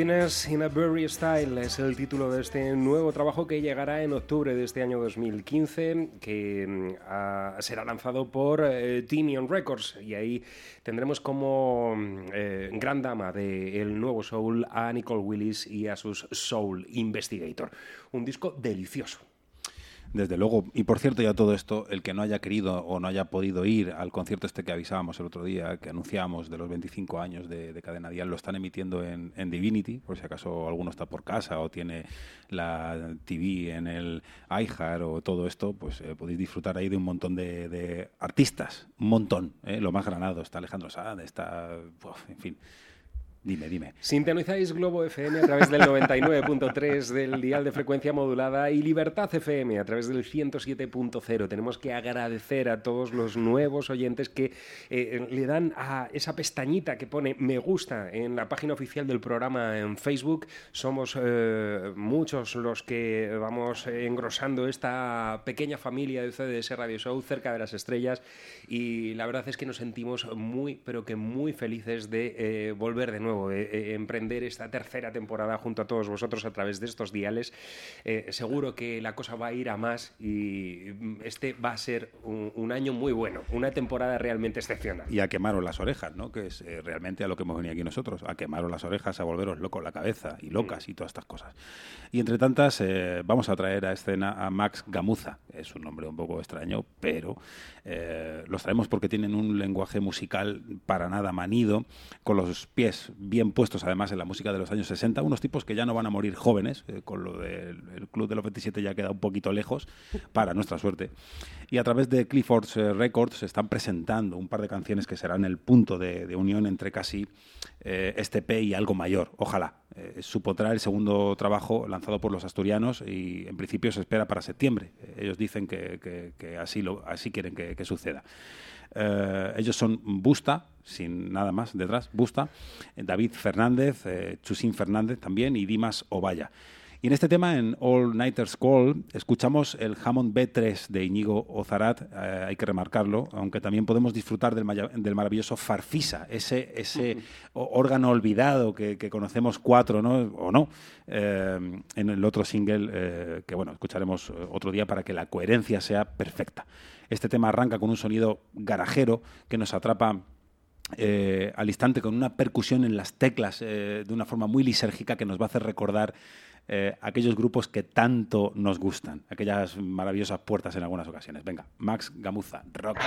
In a Berry Style es el título de este nuevo trabajo que llegará en octubre de este año 2015, que mm, será lanzado por Tinion Records y ahí tendremos como mm, eh, gran dama del nuevo soul a Nicole Willis y a sus Soul Investigator. Un disco delicioso. Desde luego. Y por cierto, ya todo esto, el que no haya querido o no haya podido ir al concierto este que avisábamos el otro día, que anunciamos de los 25 años de, de Cadena Dial, lo están emitiendo en, en Divinity, por si acaso alguno está por casa o tiene la TV en el iHeart o todo esto, pues eh, podéis disfrutar ahí de un montón de, de artistas, un montón, ¿eh? lo más granado. Está Alejandro Sanz, está, uf, en fin. Dime, dime. Sintonizáis Globo FM a través del 99.3 del dial de frecuencia modulada y Libertad FM a través del 107.0. Tenemos que agradecer a todos los nuevos oyentes que eh, le dan a esa pestañita que pone me gusta en la página oficial del programa en Facebook. Somos eh, muchos los que vamos engrosando esta pequeña familia de CDS Radio Show cerca de las estrellas y la verdad es que nos sentimos muy, pero que muy felices de eh, volver de nuevo, de eh, emprender esta tercera temporada junto a todos vosotros a través de estos diales. Eh, seguro que la cosa va a ir a más y mm, este va a ser un, un año muy bueno, una temporada realmente excepcional. y a quemaros las orejas, ¿no? Que es eh, realmente a lo que hemos venido aquí nosotros, a quemaros las orejas, a volveros locos la cabeza y locas y todas estas cosas. Y entre tantas, eh, vamos a traer a escena a Max Gamuza. Es un nombre un poco extraño, pero eh, los traemos porque tienen un lenguaje musical para nada manido, con los pies bien puestos además en la música de los años 60, unos tipos que ya no van a morir jóvenes, eh, con lo del el Club de los 27 ya queda un poquito lejos, para nuestra suerte. Y a través de Clifford's eh, Records están presentando un par de canciones que serán el punto de, de unión entre casi eh, este P y algo mayor, ojalá. Supondrá el segundo trabajo lanzado por los asturianos y en principio se espera para septiembre. Ellos dicen que, así, lo, así quieren que suceda. Eh, ellos son Busta, sin nada más detrás, Busta, eh, David Fernández, eh, Chusín Fernández también y Dimas Ovalla. Y en este tema, en All Nighters Call, escuchamos el Hammond B3 de Íñigo Ozarat, eh, hay que remarcarlo, aunque también podemos disfrutar del, del maravilloso Farfisa, ese, ese órgano olvidado que, que conocemos cuatro, ¿no? O no, eh, en el otro single eh, que, bueno, escucharemos otro día para que la coherencia sea perfecta. Este tema arranca con un sonido garajero que nos atrapa eh, al instante con una percusión en las teclas eh, de una forma muy lisérgica que nos va a hacer recordar eh, aquellos grupos que tanto nos gustan, aquellas maravillosas puertas en algunas ocasiones. Venga, Max Gamuza, rock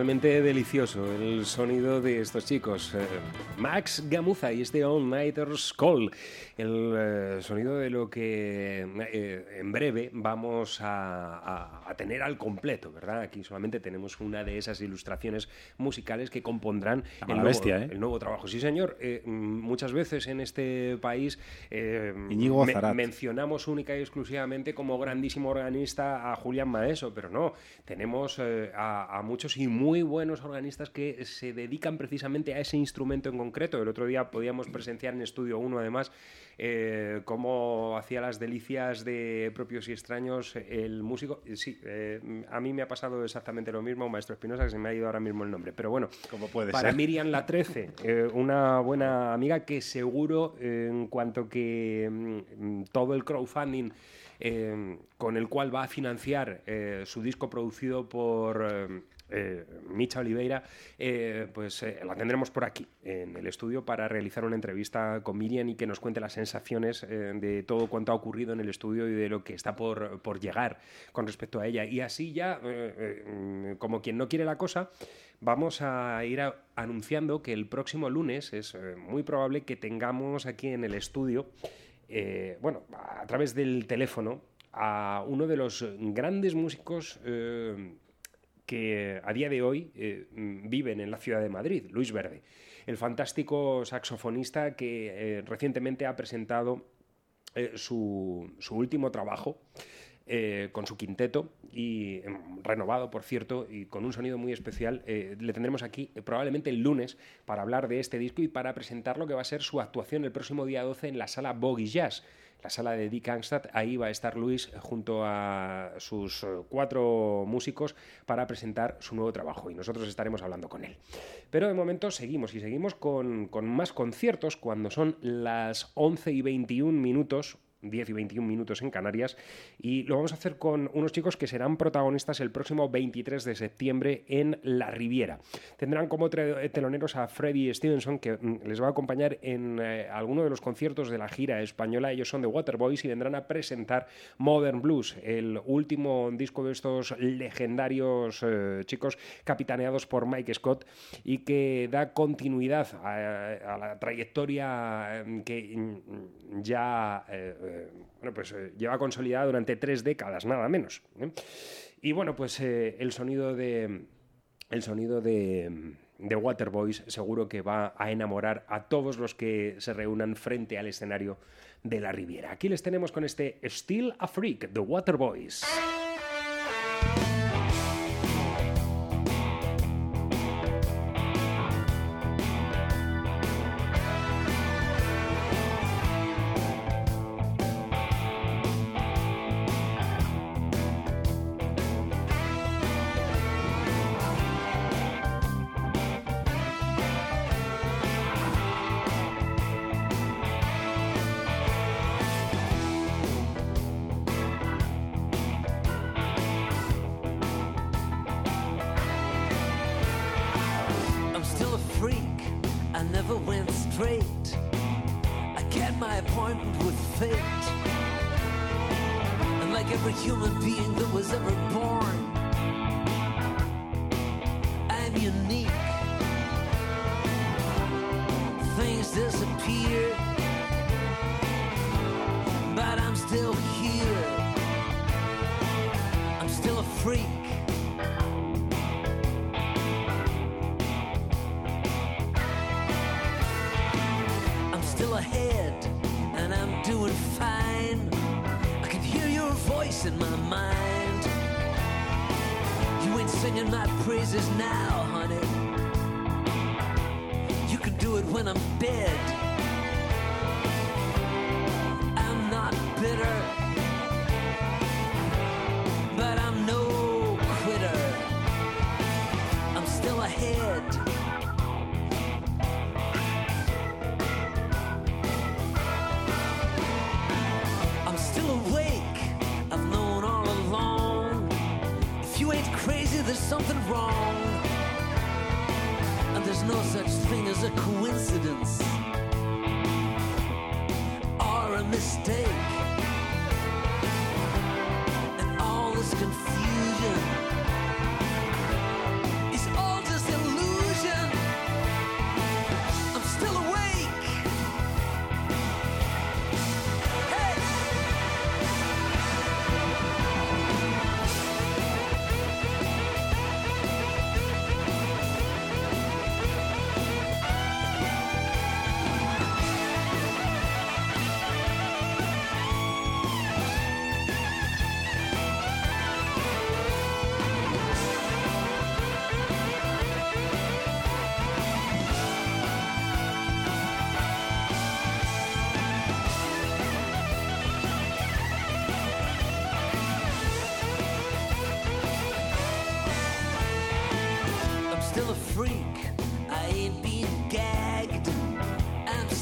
realmente delicioso el sonido de estos chicos. Eh, Max Gamuza y este All Nighters Call. El eh, sonido de lo que eh, en breve vamos a, tener al completo, ¿verdad? Aquí solamente tenemos una de esas ilustraciones musicales que compondrán La el mala nuevo, bestia, ¿eh? el nuevo trabajo. Sí, señor. Eh, muchas veces en este país eh, me- mencionamos única y exclusivamente como grandísimo organista a Julián Maeso, pero no, tenemos a, a muchos y muy buenos organistas que se dedican precisamente a ese instrumento en concreto. El otro día podíamos presenciar en Estudio 1, además, eh, cómo hacía las delicias de propios y extraños el músico. Sí, eh, a mí me ha pasado exactamente lo mismo, Maestro Espinosa, que se me ha ido ahora mismo el nombre. Pero bueno, ¿Cómo puede para ser? Miriam La 13, eh, una buena amiga que seguro, en cuanto que mm, todo el crowdfunding eh, con el cual va a financiar eh, su disco producido por eh, Micha Oliveira, eh, pues eh, la tendremos por aquí, en el estudio, para realizar una entrevista con Miriam y que nos cuente las sensaciones de todo cuanto ha ocurrido en el estudio y de lo que está por, por llegar con respecto a ella. Y así ya, como quien no quiere la cosa, vamos a ir anunciando que el próximo lunes es muy probable que tengamos aquí en el estudio, bueno, a través del teléfono, a uno de los grandes músicos que a día de hoy eh, mm, viven en la ciudad de Madrid, Luis Verde, el fantástico saxofonista que eh, recientemente ha presentado eh, su, su último trabajo con su quinteto y em, renovado, por cierto, y con un sonido muy especial. Le tendremos aquí probablemente el lunes para hablar de este disco y para presentar lo que va a ser su actuación el próximo día 12 en la sala Boggy Jazz. La sala de Dick Angstad, ahí va a estar Luis junto a sus cuatro músicos para presentar su nuevo trabajo y nosotros estaremos hablando con él. Pero de momento seguimos y seguimos con, con más conciertos cuando son las 11 y 21 minutos 10 y 21 minutos en Canarias y lo vamos a hacer con unos chicos que serán protagonistas el próximo 23 de septiembre en La Riviera. Tendrán como tre- teloneros a Freddy Stevenson que mm, les va a acompañar en eh, alguno de los conciertos de la gira española. Ellos son de Waterboys y vendrán a presentar Modern Blues, el último disco de estos legendarios eh, chicos capitaneados por Mike Scott y que da continuidad a, la trayectoria eh, que mm, ya eh, eh, bueno, pues, eh, lleva consolidada durante tres décadas, nada menos. ¿eh? Y bueno, pues eh, el sonido de. El sonido. De Waterboys seguro que va a enamorar a todos los que se reúnan frente al escenario de la Riviera. Aquí les tenemos con este Still a Freak, The Waterboys.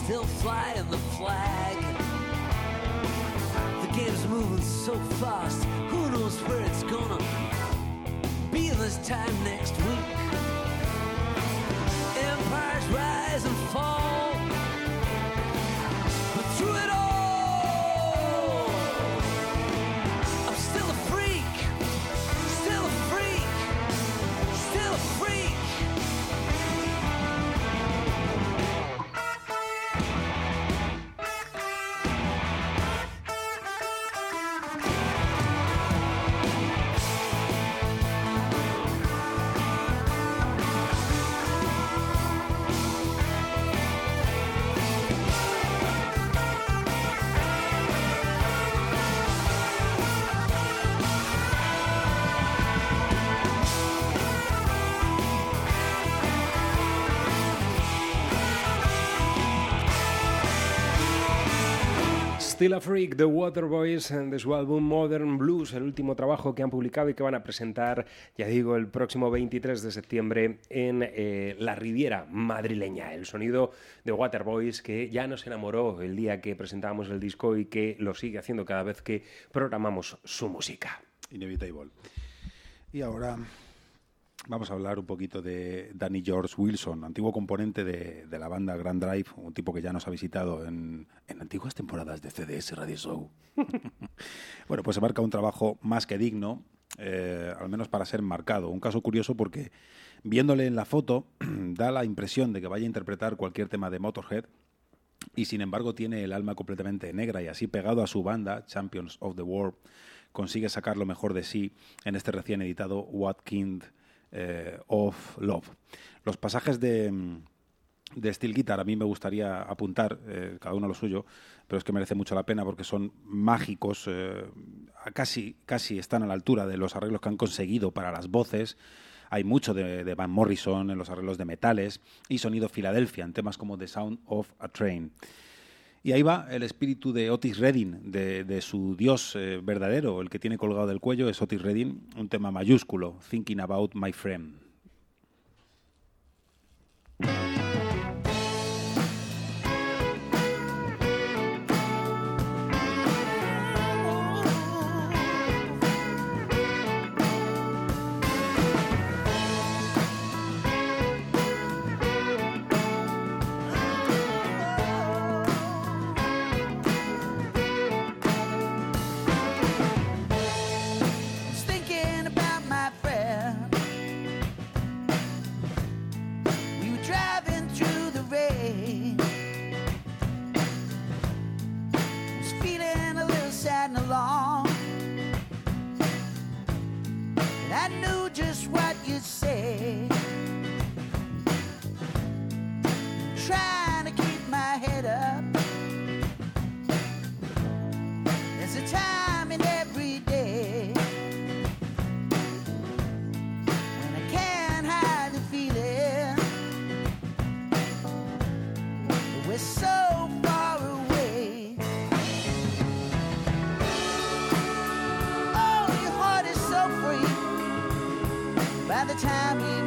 Still flying the flag. The game's moving so fast, who knows where it's gonna be this time next week. Empires rise and fall, Still a Freak, The Waterboys, de su álbum Modern Blues, el último trabajo que han publicado y que van a presentar, ya digo, el próximo 23 de septiembre en eh, la Riviera madrileña. El sonido de Waterboys que ya nos enamoró el día que presentábamos el disco y que lo sigue haciendo cada vez que programamos su música. Inevitable. Y ahora vamos a hablar un poquito de Danny George Wilson, antiguo componente de, la banda Grand Drive, un tipo que ya nos ha visitado en, en antiguas temporadas de CDS Radio Show. bueno, pues se marca un trabajo más que digno, eh, al menos para ser marcado. Un caso curioso porque viéndole en la foto da la impresión de que vaya a interpretar cualquier tema de Motorhead, y sin embargo tiene el alma completamente negra y así pegado a su banda, Champions of the World, consigue sacar lo mejor de sí en este recién editado What Kind eh, of Love. Los pasajes de, mm, de Steel Guitar a mí me gustaría apuntar, eh, cada uno lo suyo, pero es que merece mucho la pena porque son mágicos, eh, casi, casi están a la altura de los arreglos que han conseguido para las voces. Hay mucho de, de Van Morrison en los arreglos de metales y sonido Filadelfia en temas como The Sound of a Train. Y ahí va el espíritu de Otis Redding, de, su dios eh, verdadero, el que tiene colgado del cuello es Otis Redding, un tema mayúsculo, Thinking About My Friend. Say. By the time we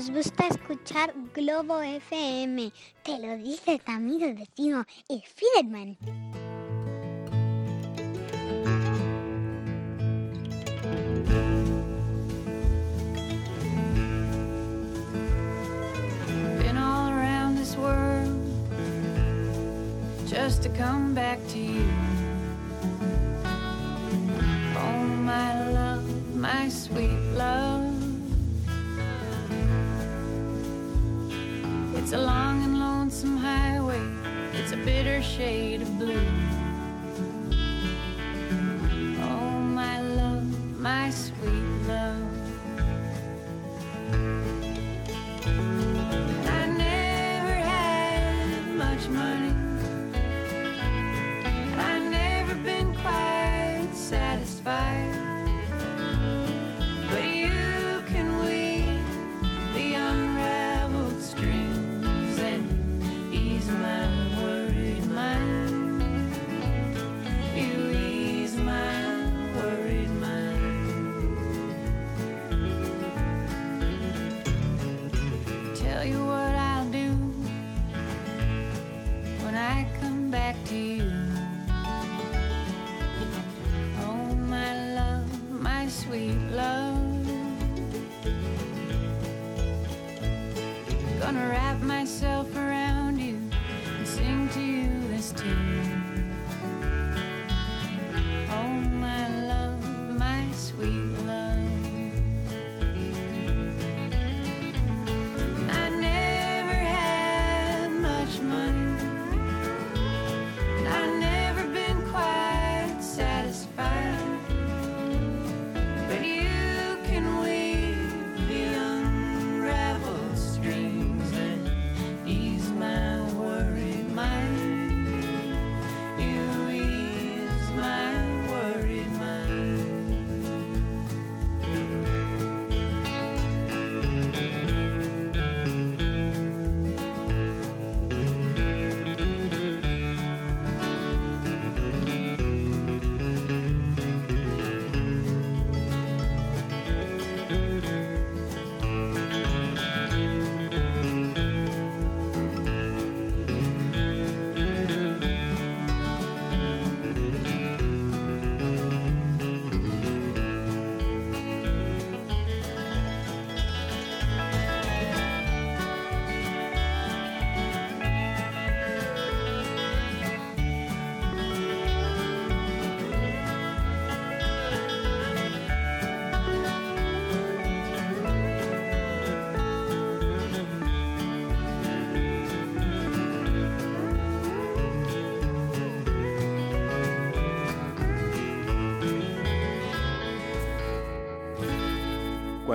Nos gusta escuchar Globo FM. Te lo dice tu amigo vecino, el Fiedman. Been all around this world just to come back to you. Oh, my love, my sweet It's a long and lonesome highway, it's a bitter shade of blue. Oh, my love, my sweet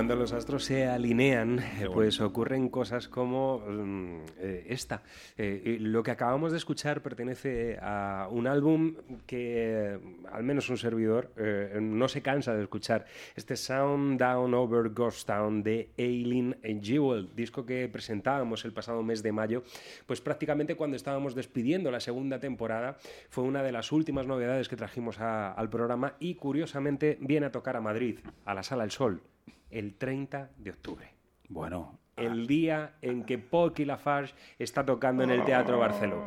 Cuando los astros se alinean, eh, pues ocurren cosas como esta. Eh, lo que acabamos de escuchar pertenece a un álbum que al menos un servidor eh, no se cansa de escuchar. Este Sound Down Over Ghost Town de Aileen Jewel, disco que presentábamos el pasado mes de mayo, pues prácticamente cuando estábamos despidiendo la segunda temporada fue una de las últimas novedades que trajimos al programa y curiosamente viene a tocar a Madrid, a la Sala El Sol, el 30 de octubre. Bueno, El día en que Pocky Lafarge está tocando en el Teatro Barceló.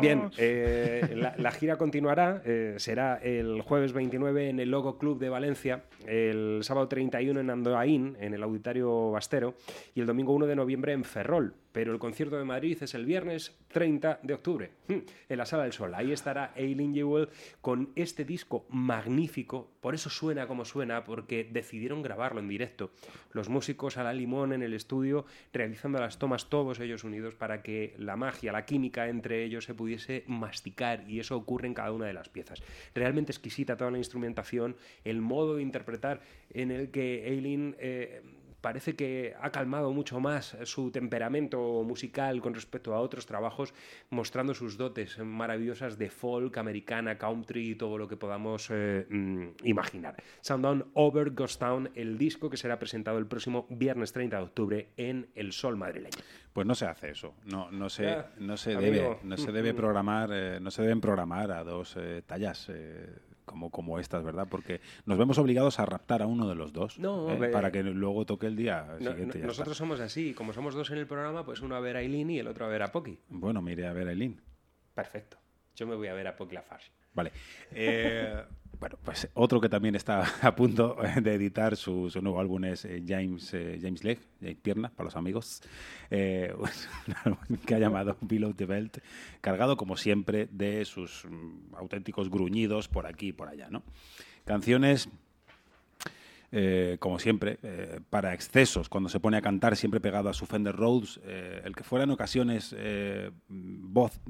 Bien, eh, la, la gira continuará. eh, será el jueves 29 en el Logo Club de Valencia, el sábado 31 en Andoaín, en el Auditorio Bastero, y el domingo 1 de noviembre en Ferrol. Pero el concierto de Madrid es el viernes 30 de octubre, hmm, en la Sala del Sol. Ahí estará Aileen Jewell con este disco magnífico. Por eso suena como suena, porque decidieron grabarlo en directo. Los músicos a la limón en el estudio, realizando las tomas todos ellos unidos para que la magia, la química entre ellos se pudiese masticar. Y eso ocurre en cada una de las piezas. Realmente exquisita toda la instrumentación, el modo de interpretar en el que Aileen... eh, parece que ha calmado mucho más su temperamento musical con respecto a otros trabajos, mostrando sus dotes maravillosas de folk, americana, country y todo lo que podamos eh, mm, imaginar. Sound Over Ghost Town, el disco que será presentado el próximo viernes 30 de octubre en El Sol madrileño. Pues no se hace eso. No, no se, no se debe, no se debe Mm. programar, eh, no se deben programar a dos eh, tallas eh, como, como estas, ¿verdad? Porque nos vemos obligados a raptar a uno de los dos No, eh, para que luego toque el día No- siguiente. no- nosotros somos así, como somos dos en el programa, pues uno a ver a Eileen y el otro a ver a Pocky. está. Bueno, me iré a ver a Eileen. Perfecto. Yo me voy a ver a Pocky Lafarge. Vale. Eh, bueno, pues otro que también está a punto de editar su, nuevo álbum es eh, James, eh, James Leg, James Pierna, para los amigos, eh, un álbum que ha llamado Below the Belt, cargado como siempre de sus mm, auténticos gruñidos por aquí y por allá, ¿no? Canciones eh, como siempre, eh, para excesos, cuando se pone a cantar siempre pegado a su Fender Rhodes, eh, el que fuera en ocasiones voz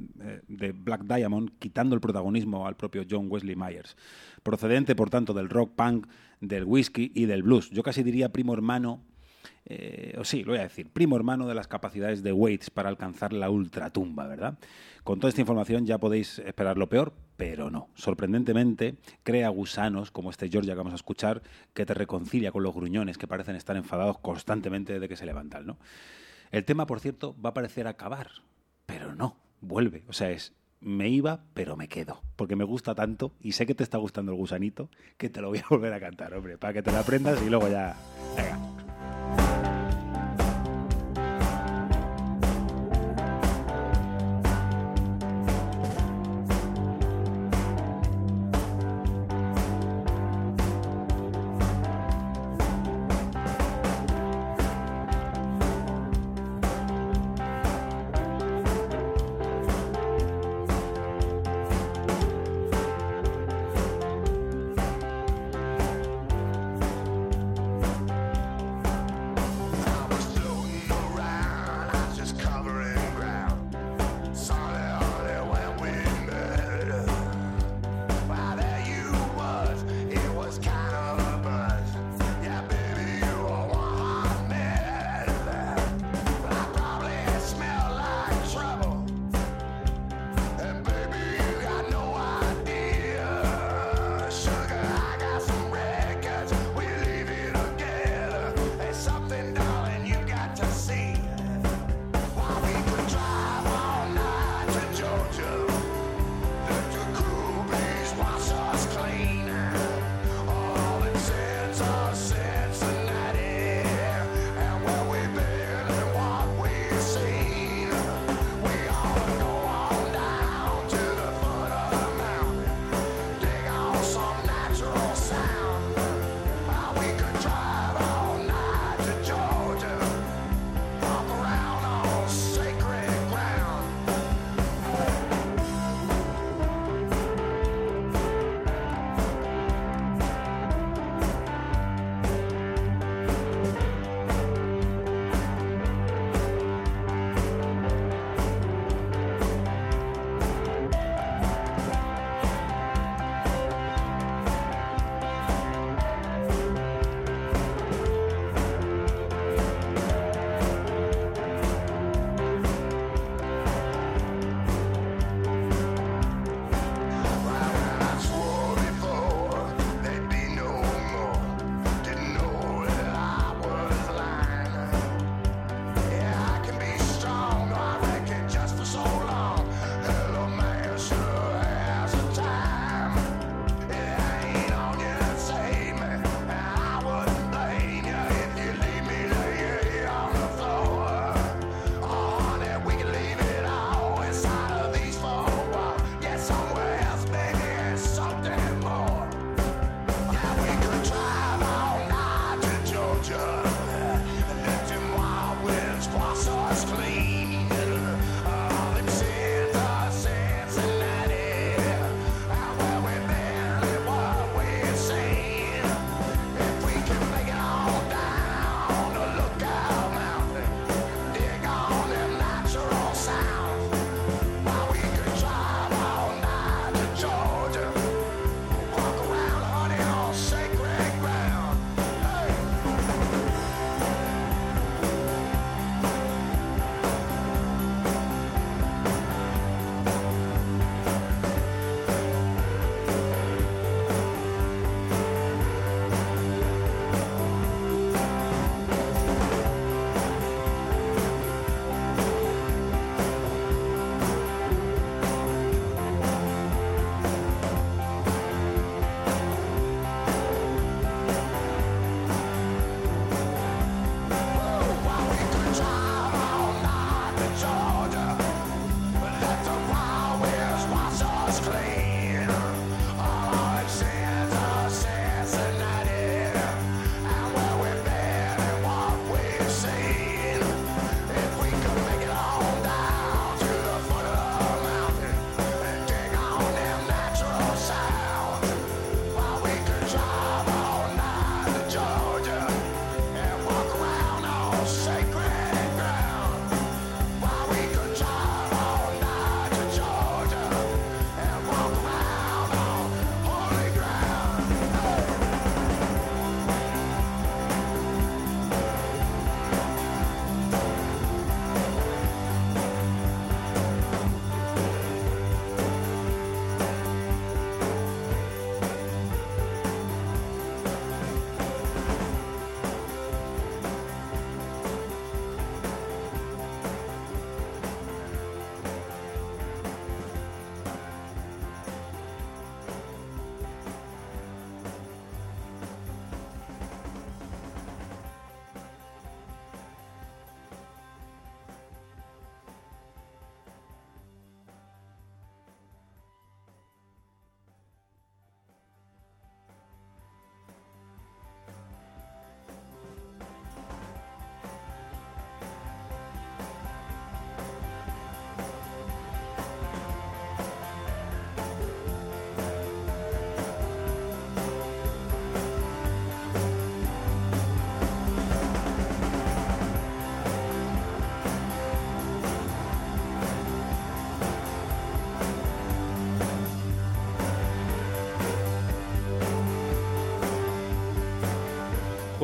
de Black Diamond, quitando el protagonismo al propio John Wesley Myers, procedente por tanto del rock punk, del whisky y del blues. Yo casi diría primo hermano, eh, o sí, lo voy a decir, primo hermano de las capacidades de Waits para alcanzar la ultratumba, ¿verdad? Con toda esta información ya podéis esperar lo peor, pero no. Sorprendentemente, crea gusanos como este Georgia que vamos a escuchar, que te reconcilia con los gruñones que parecen estar enfadados constantemente desde que se levantan, ¿no? El tema, por cierto, va a parecer acabar, pero no, vuelve. O sea, es me iba, pero me quedo. Porque me gusta tanto y sé que te está gustando el gusanito que te lo voy a volver a cantar, hombre, para que te lo aprendas y luego ya. Venga.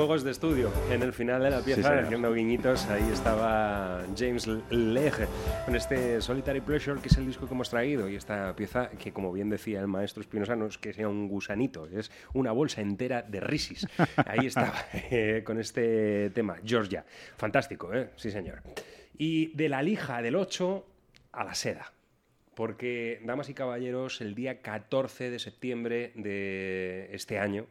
Juegos de estudio. En el final de la pieza, señor. haciendo guiñitos, ahí estaba James Legge con este Solitary Pleasure, que es el disco que hemos traído. Y esta pieza, que como bien decía el maestro Espinosa, no es que sea un gusanito, es una bolsa entera de risis. Ahí estaba, eh, con este tema, Georgia. Fantástico, ¿eh? Sí, señor. Y de la lija del 8 a la seda. Porque, damas y caballeros, el día 14 de septiembre de este año,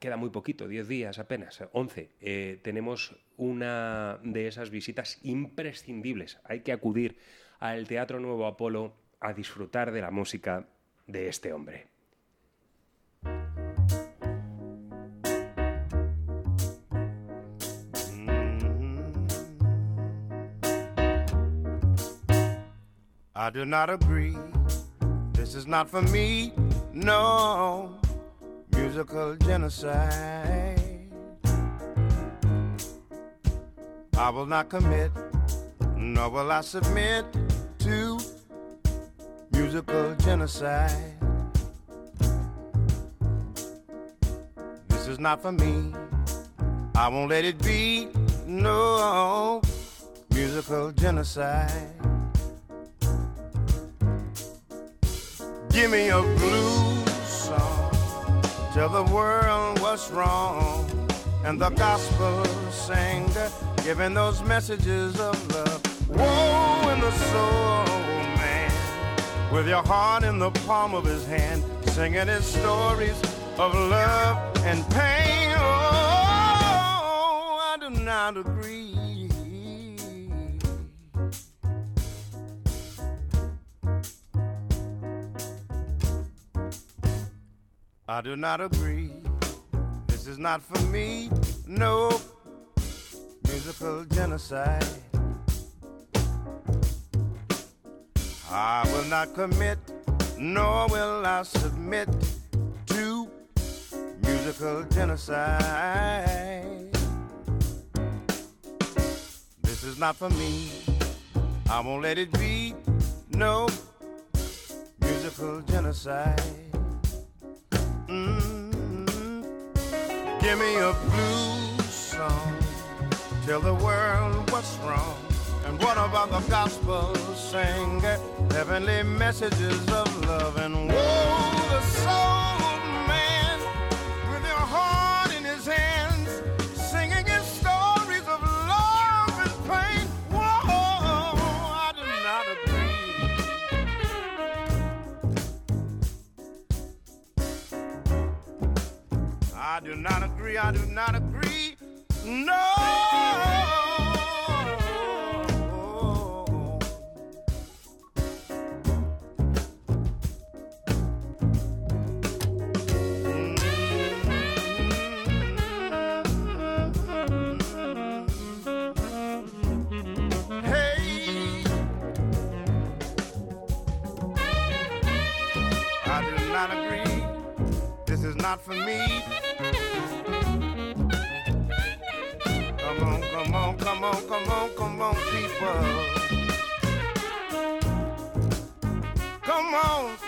queda muy poquito, 10 días apenas, 11, eh, tenemos una de esas visitas imprescindibles. Hay que acudir al Teatro Nuevo Apolo a disfrutar de la música de este hombre. I do not agree. This is not for me. No musical genocide. I will not commit, nor will I submit to musical genocide. This is not for me. I won't let it be. No musical genocide. Give me a song. Tell the world what's wrong. And the gospel singer giving those messages of love. Woe in the soul, man. With your heart in the palm of his hand, singing his stories of love and pain. Oh, I do not agree. I do not agree. This is not for me. No musical genocide. I will not commit, nor will I submit to musical genocide. This is not for me. I won't let it be. No musical genocide. Mm. Give me a blues song. Tell the world what's wrong. And what about the gospel sing heavenly messages of love and woe the soul I do not agree. I do not agree. No. Hey. I do not agree. This is not for me. On, come on, come on, come on, people. Come on.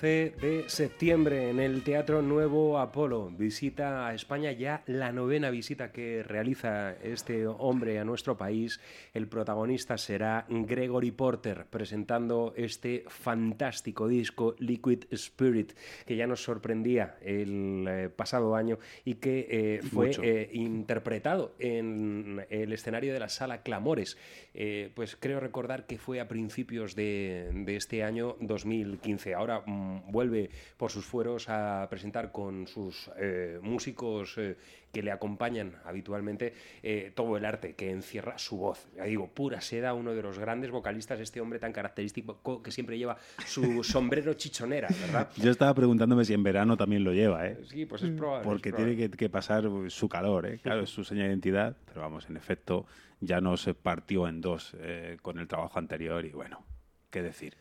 14 de septiembre en el Teatro Nuevo Apolo. Visita a España ya la novena visita que realiza este hombre a nuestro país. El protagonista será Gregory Porter presentando este fantástico disco Liquid Spirit que ya nos sorprendía el eh, pasado año y que eh, fue eh, interpretado en el escenario de la sala Clamores. Eh, pues creo recordar que fue a principios de, de este año 2015. Ahora vuelve por sus fueros a presentar con sus eh, músicos eh, que le acompañan habitualmente eh, todo el arte que encierra su voz. Ya digo, pura seda, uno de los grandes vocalistas, este hombre tan característico que siempre lleva su sombrero chichonera, ¿verdad? Yo estaba preguntándome si en verano también lo lleva, ¿eh? Sí, pues es probable. Porque es probable. tiene que, que pasar su calor, ¿eh? Claro, es su señal de identidad, pero vamos, en efecto, ya no se partió en dos eh, con el trabajo anterior y bueno, qué decir.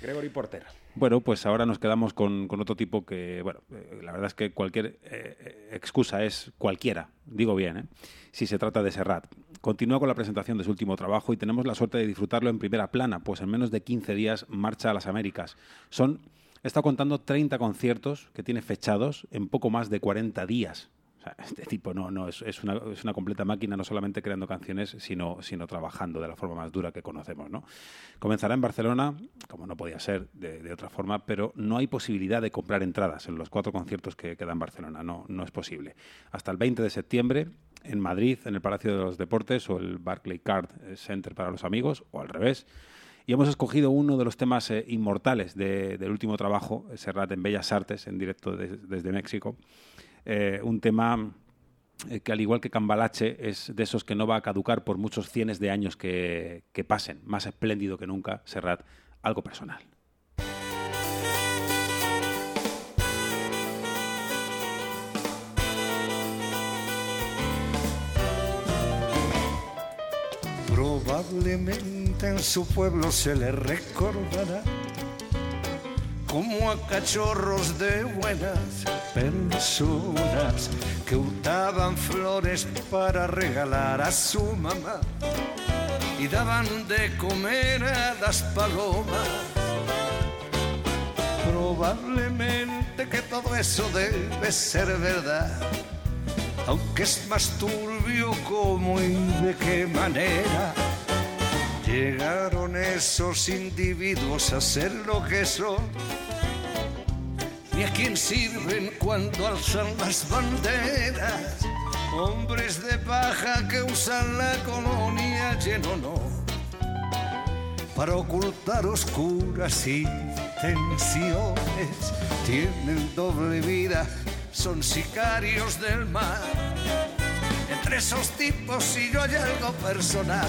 Gregory Porter. Bueno, pues ahora nos quedamos con, otro tipo que, bueno, eh, la verdad es que cualquier eh, excusa es cualquiera, digo bien, ¿eh? si se trata de Serrat. Continúa con la presentación de su último trabajo y tenemos la suerte de disfrutarlo en primera plana, pues en menos de 15 días marcha a las Américas. Son, he estado contando 30 conciertos que tiene fechados en poco más de 40 días. O sea, este tipo no, no es, es, una, es una completa máquina, no solamente creando canciones, sino, sino trabajando de la forma más dura que conocemos. ¿no? Comenzará en Barcelona, como no podía ser de, de otra forma, pero no hay posibilidad de comprar entradas en los cuatro conciertos que quedan en Barcelona. No, no es posible. Hasta el 20 de septiembre, en Madrid, en el Palacio de los Deportes o el Barclay Card Center para los amigos, o al revés. Y hemos escogido uno de los temas eh, inmortales de- del último trabajo, Serrat en Bellas Artes, en directo de- desde México. Eh, un tema eh, que, al igual que Cambalache, es de esos que no va a caducar por muchos cienes de años que, que pasen. Más espléndido que nunca, Serrat, algo personal. Probablemente en su pueblo se le recordará como a cachorros de buenas personas que hurtaban flores para regalar a su mamá y daban de comer a las palomas. Probablemente que todo eso debe ser verdad, aunque es más turbio cómo y de qué manera llegaron esos individuos a ser lo que son, ni a quién sirven cuando alzan las banderas, hombres de paja que usan la colonia lleno no, para ocultar oscuras intenciones, tienen doble vida, son sicarios del mar. Entre esos tipos si yo hay algo personal.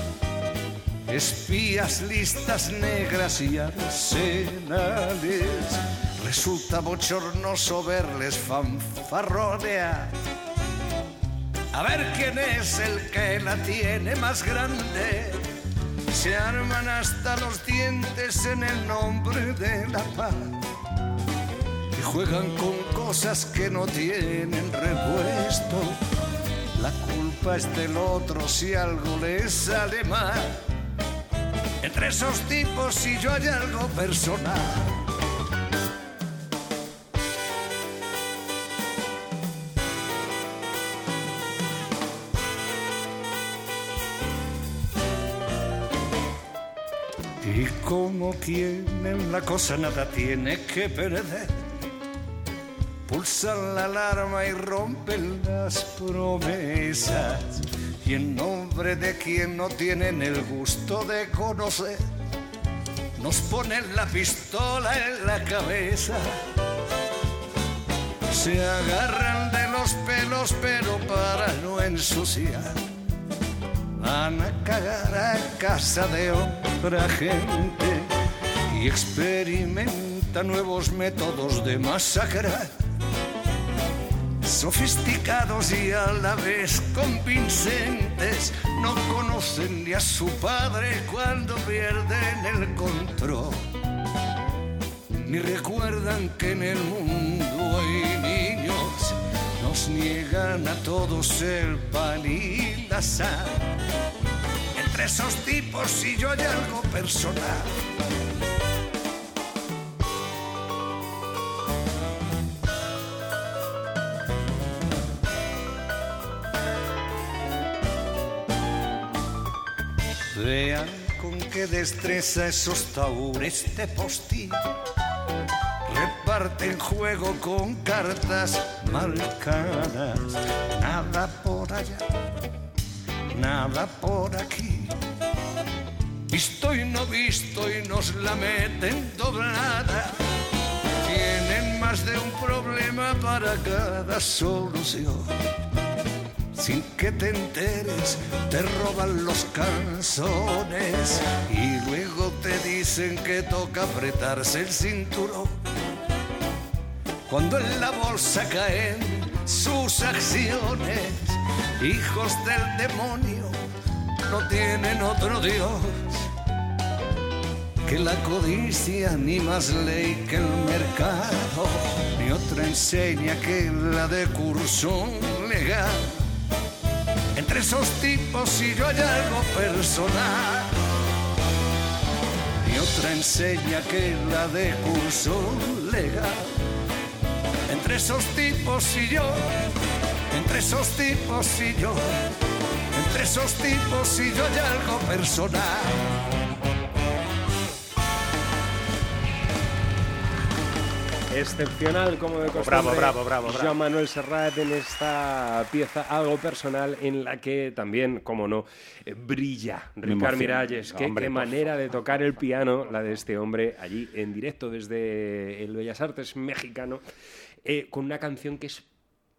espías, listas negras y arsenales. Resulta bochornoso verles fanfarronear. A ver quién es el que la tiene más grande. Se arman hasta los dientes en el nombre de la paz. Y juegan con cosas que no tienen repuesto. La culpa es del otro si algo les sale mal. Entre esos tipos si yo hay algo personal. Y como quien en la cosa nada tiene que perder, pulsan la alarma y rompen las promesas. Y en nombre de quien no tienen el gusto de conocer, nos ponen la pistola en la cabeza. Se agarran de los pelos, pero para no ensuciar, van a cagar a casa de otra gente y experimenta nuevos métodos de masacrar sofisticados y a la vez convincentes, no conocen ni a su padre cuando pierden el control, ni recuerdan que en el mundo hay niños, no nos niegan a todos el pan y la sal. Entre esos tipos y yo hay algo personal. Vean con qué destreza esos taures de postín reparten juego con cartas marcadas. Nada por allá, nada por aquí. Visto y no visto y nos la meten doblada. Tienen más de un problema para cada solución. Sin que te enteres, te roban los canzones y luego te dicen que toca apretarse el cinturón. Cuando en la bolsa caen sus acciones, hijos del demonio no tienen otro Dios que la codicia, ni más ley que el mercado, ni otra enseña que la de curso legal. Entre esos tipos y yo hay algo personal. Y otra enseña que la de curso legal. Entre esos tipos y yo, entre esos tipos y yo, entre esos tipos y yo hay algo personal. Excepcional, como de costumbre. Bravo, bravo, bravo, bravo. Joan Manuel Serrat en esta pieza algo personal en la que también, como no, eh, brilla Me Ricard emociona. Miralles. Qué, Hombre, qué por manera de tocar el piano, la de este hombre allí en directo desde el Bellas Artes mexicano, eh, con una canción que es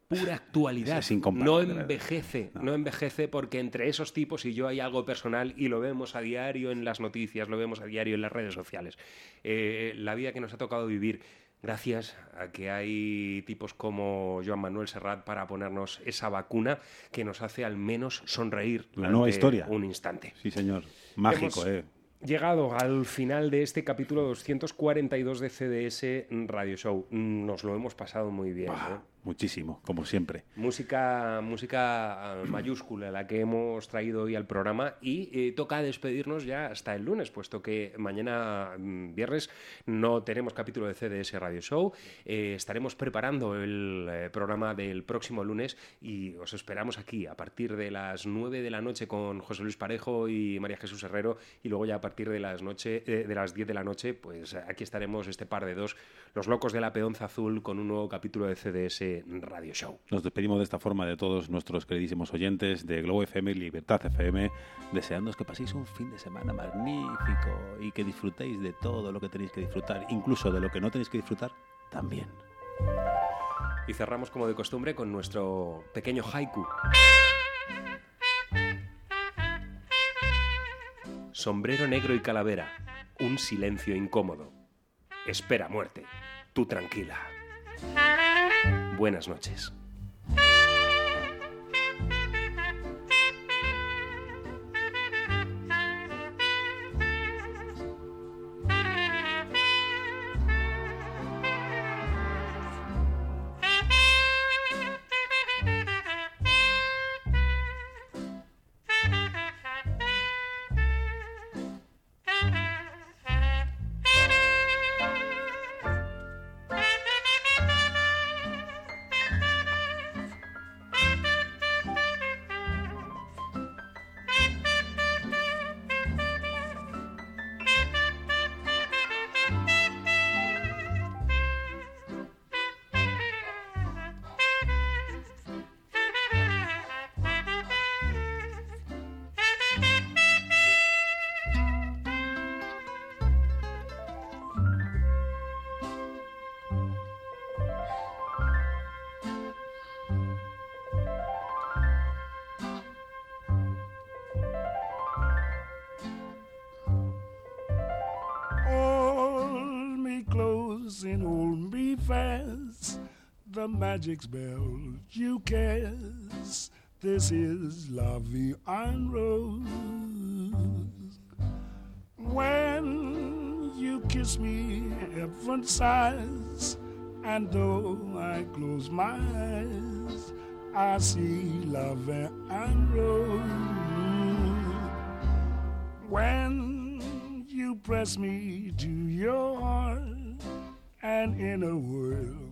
pura actualidad. Es no envejece, no. envejece porque entre esos tipos y yo hay algo personal y lo vemos a diario en las noticias, lo vemos a diario en las redes sociales. Eh, la vida que nos ha tocado vivir gracias a que hay tipos como Joan Manuel Serrat para ponernos esa vacuna que nos hace al menos sonreír La nueva historia. un instante. Sí, señor. Mágico, Hemos ¿eh? Llegado al final de este capítulo 242 de CDS Radio Show. Nos lo hemos pasado muy bien. ¿eh? Muchísimo, como siempre. Música, música ah, mayúscula la que hemos traído hoy al programa y eh, toca despedirnos ya hasta el lunes, puesto que mañana mm, viernes no tenemos capítulo de CDS Radio Show. Eh, estaremos preparando el eh, programa del próximo lunes y os esperamos aquí a partir de las 9 de la noche con José Luis Parejo y María Jesús Herrero y luego ya a partir de las, noche, de las 10 de la noche, pues aquí estaremos este par de dos, los locos de la peonza azul con un nuevo capítulo de CDS Radio Show. Nos despedimos de esta forma de todos nuestros queridísimos oyentes de Globo FM y Libertad FM, deseándoos que paséis un fin de semana magnífico y que disfrutéis de todo lo que tenéis que disfrutar, incluso de lo que no tenéis que disfrutar también. Y cerramos como de costumbre con nuestro pequeño haiku. Sombrero negro y calavera, un silencio incómodo. Espera muerte, tú tranquila. Buenas noches. Magic spell you cast. This is Vie en Rose. When you kiss me, heaven sighs, And though I close my eyes, I see love and rose. When you press me to your heart, and in a world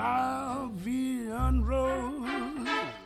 Lavian rose.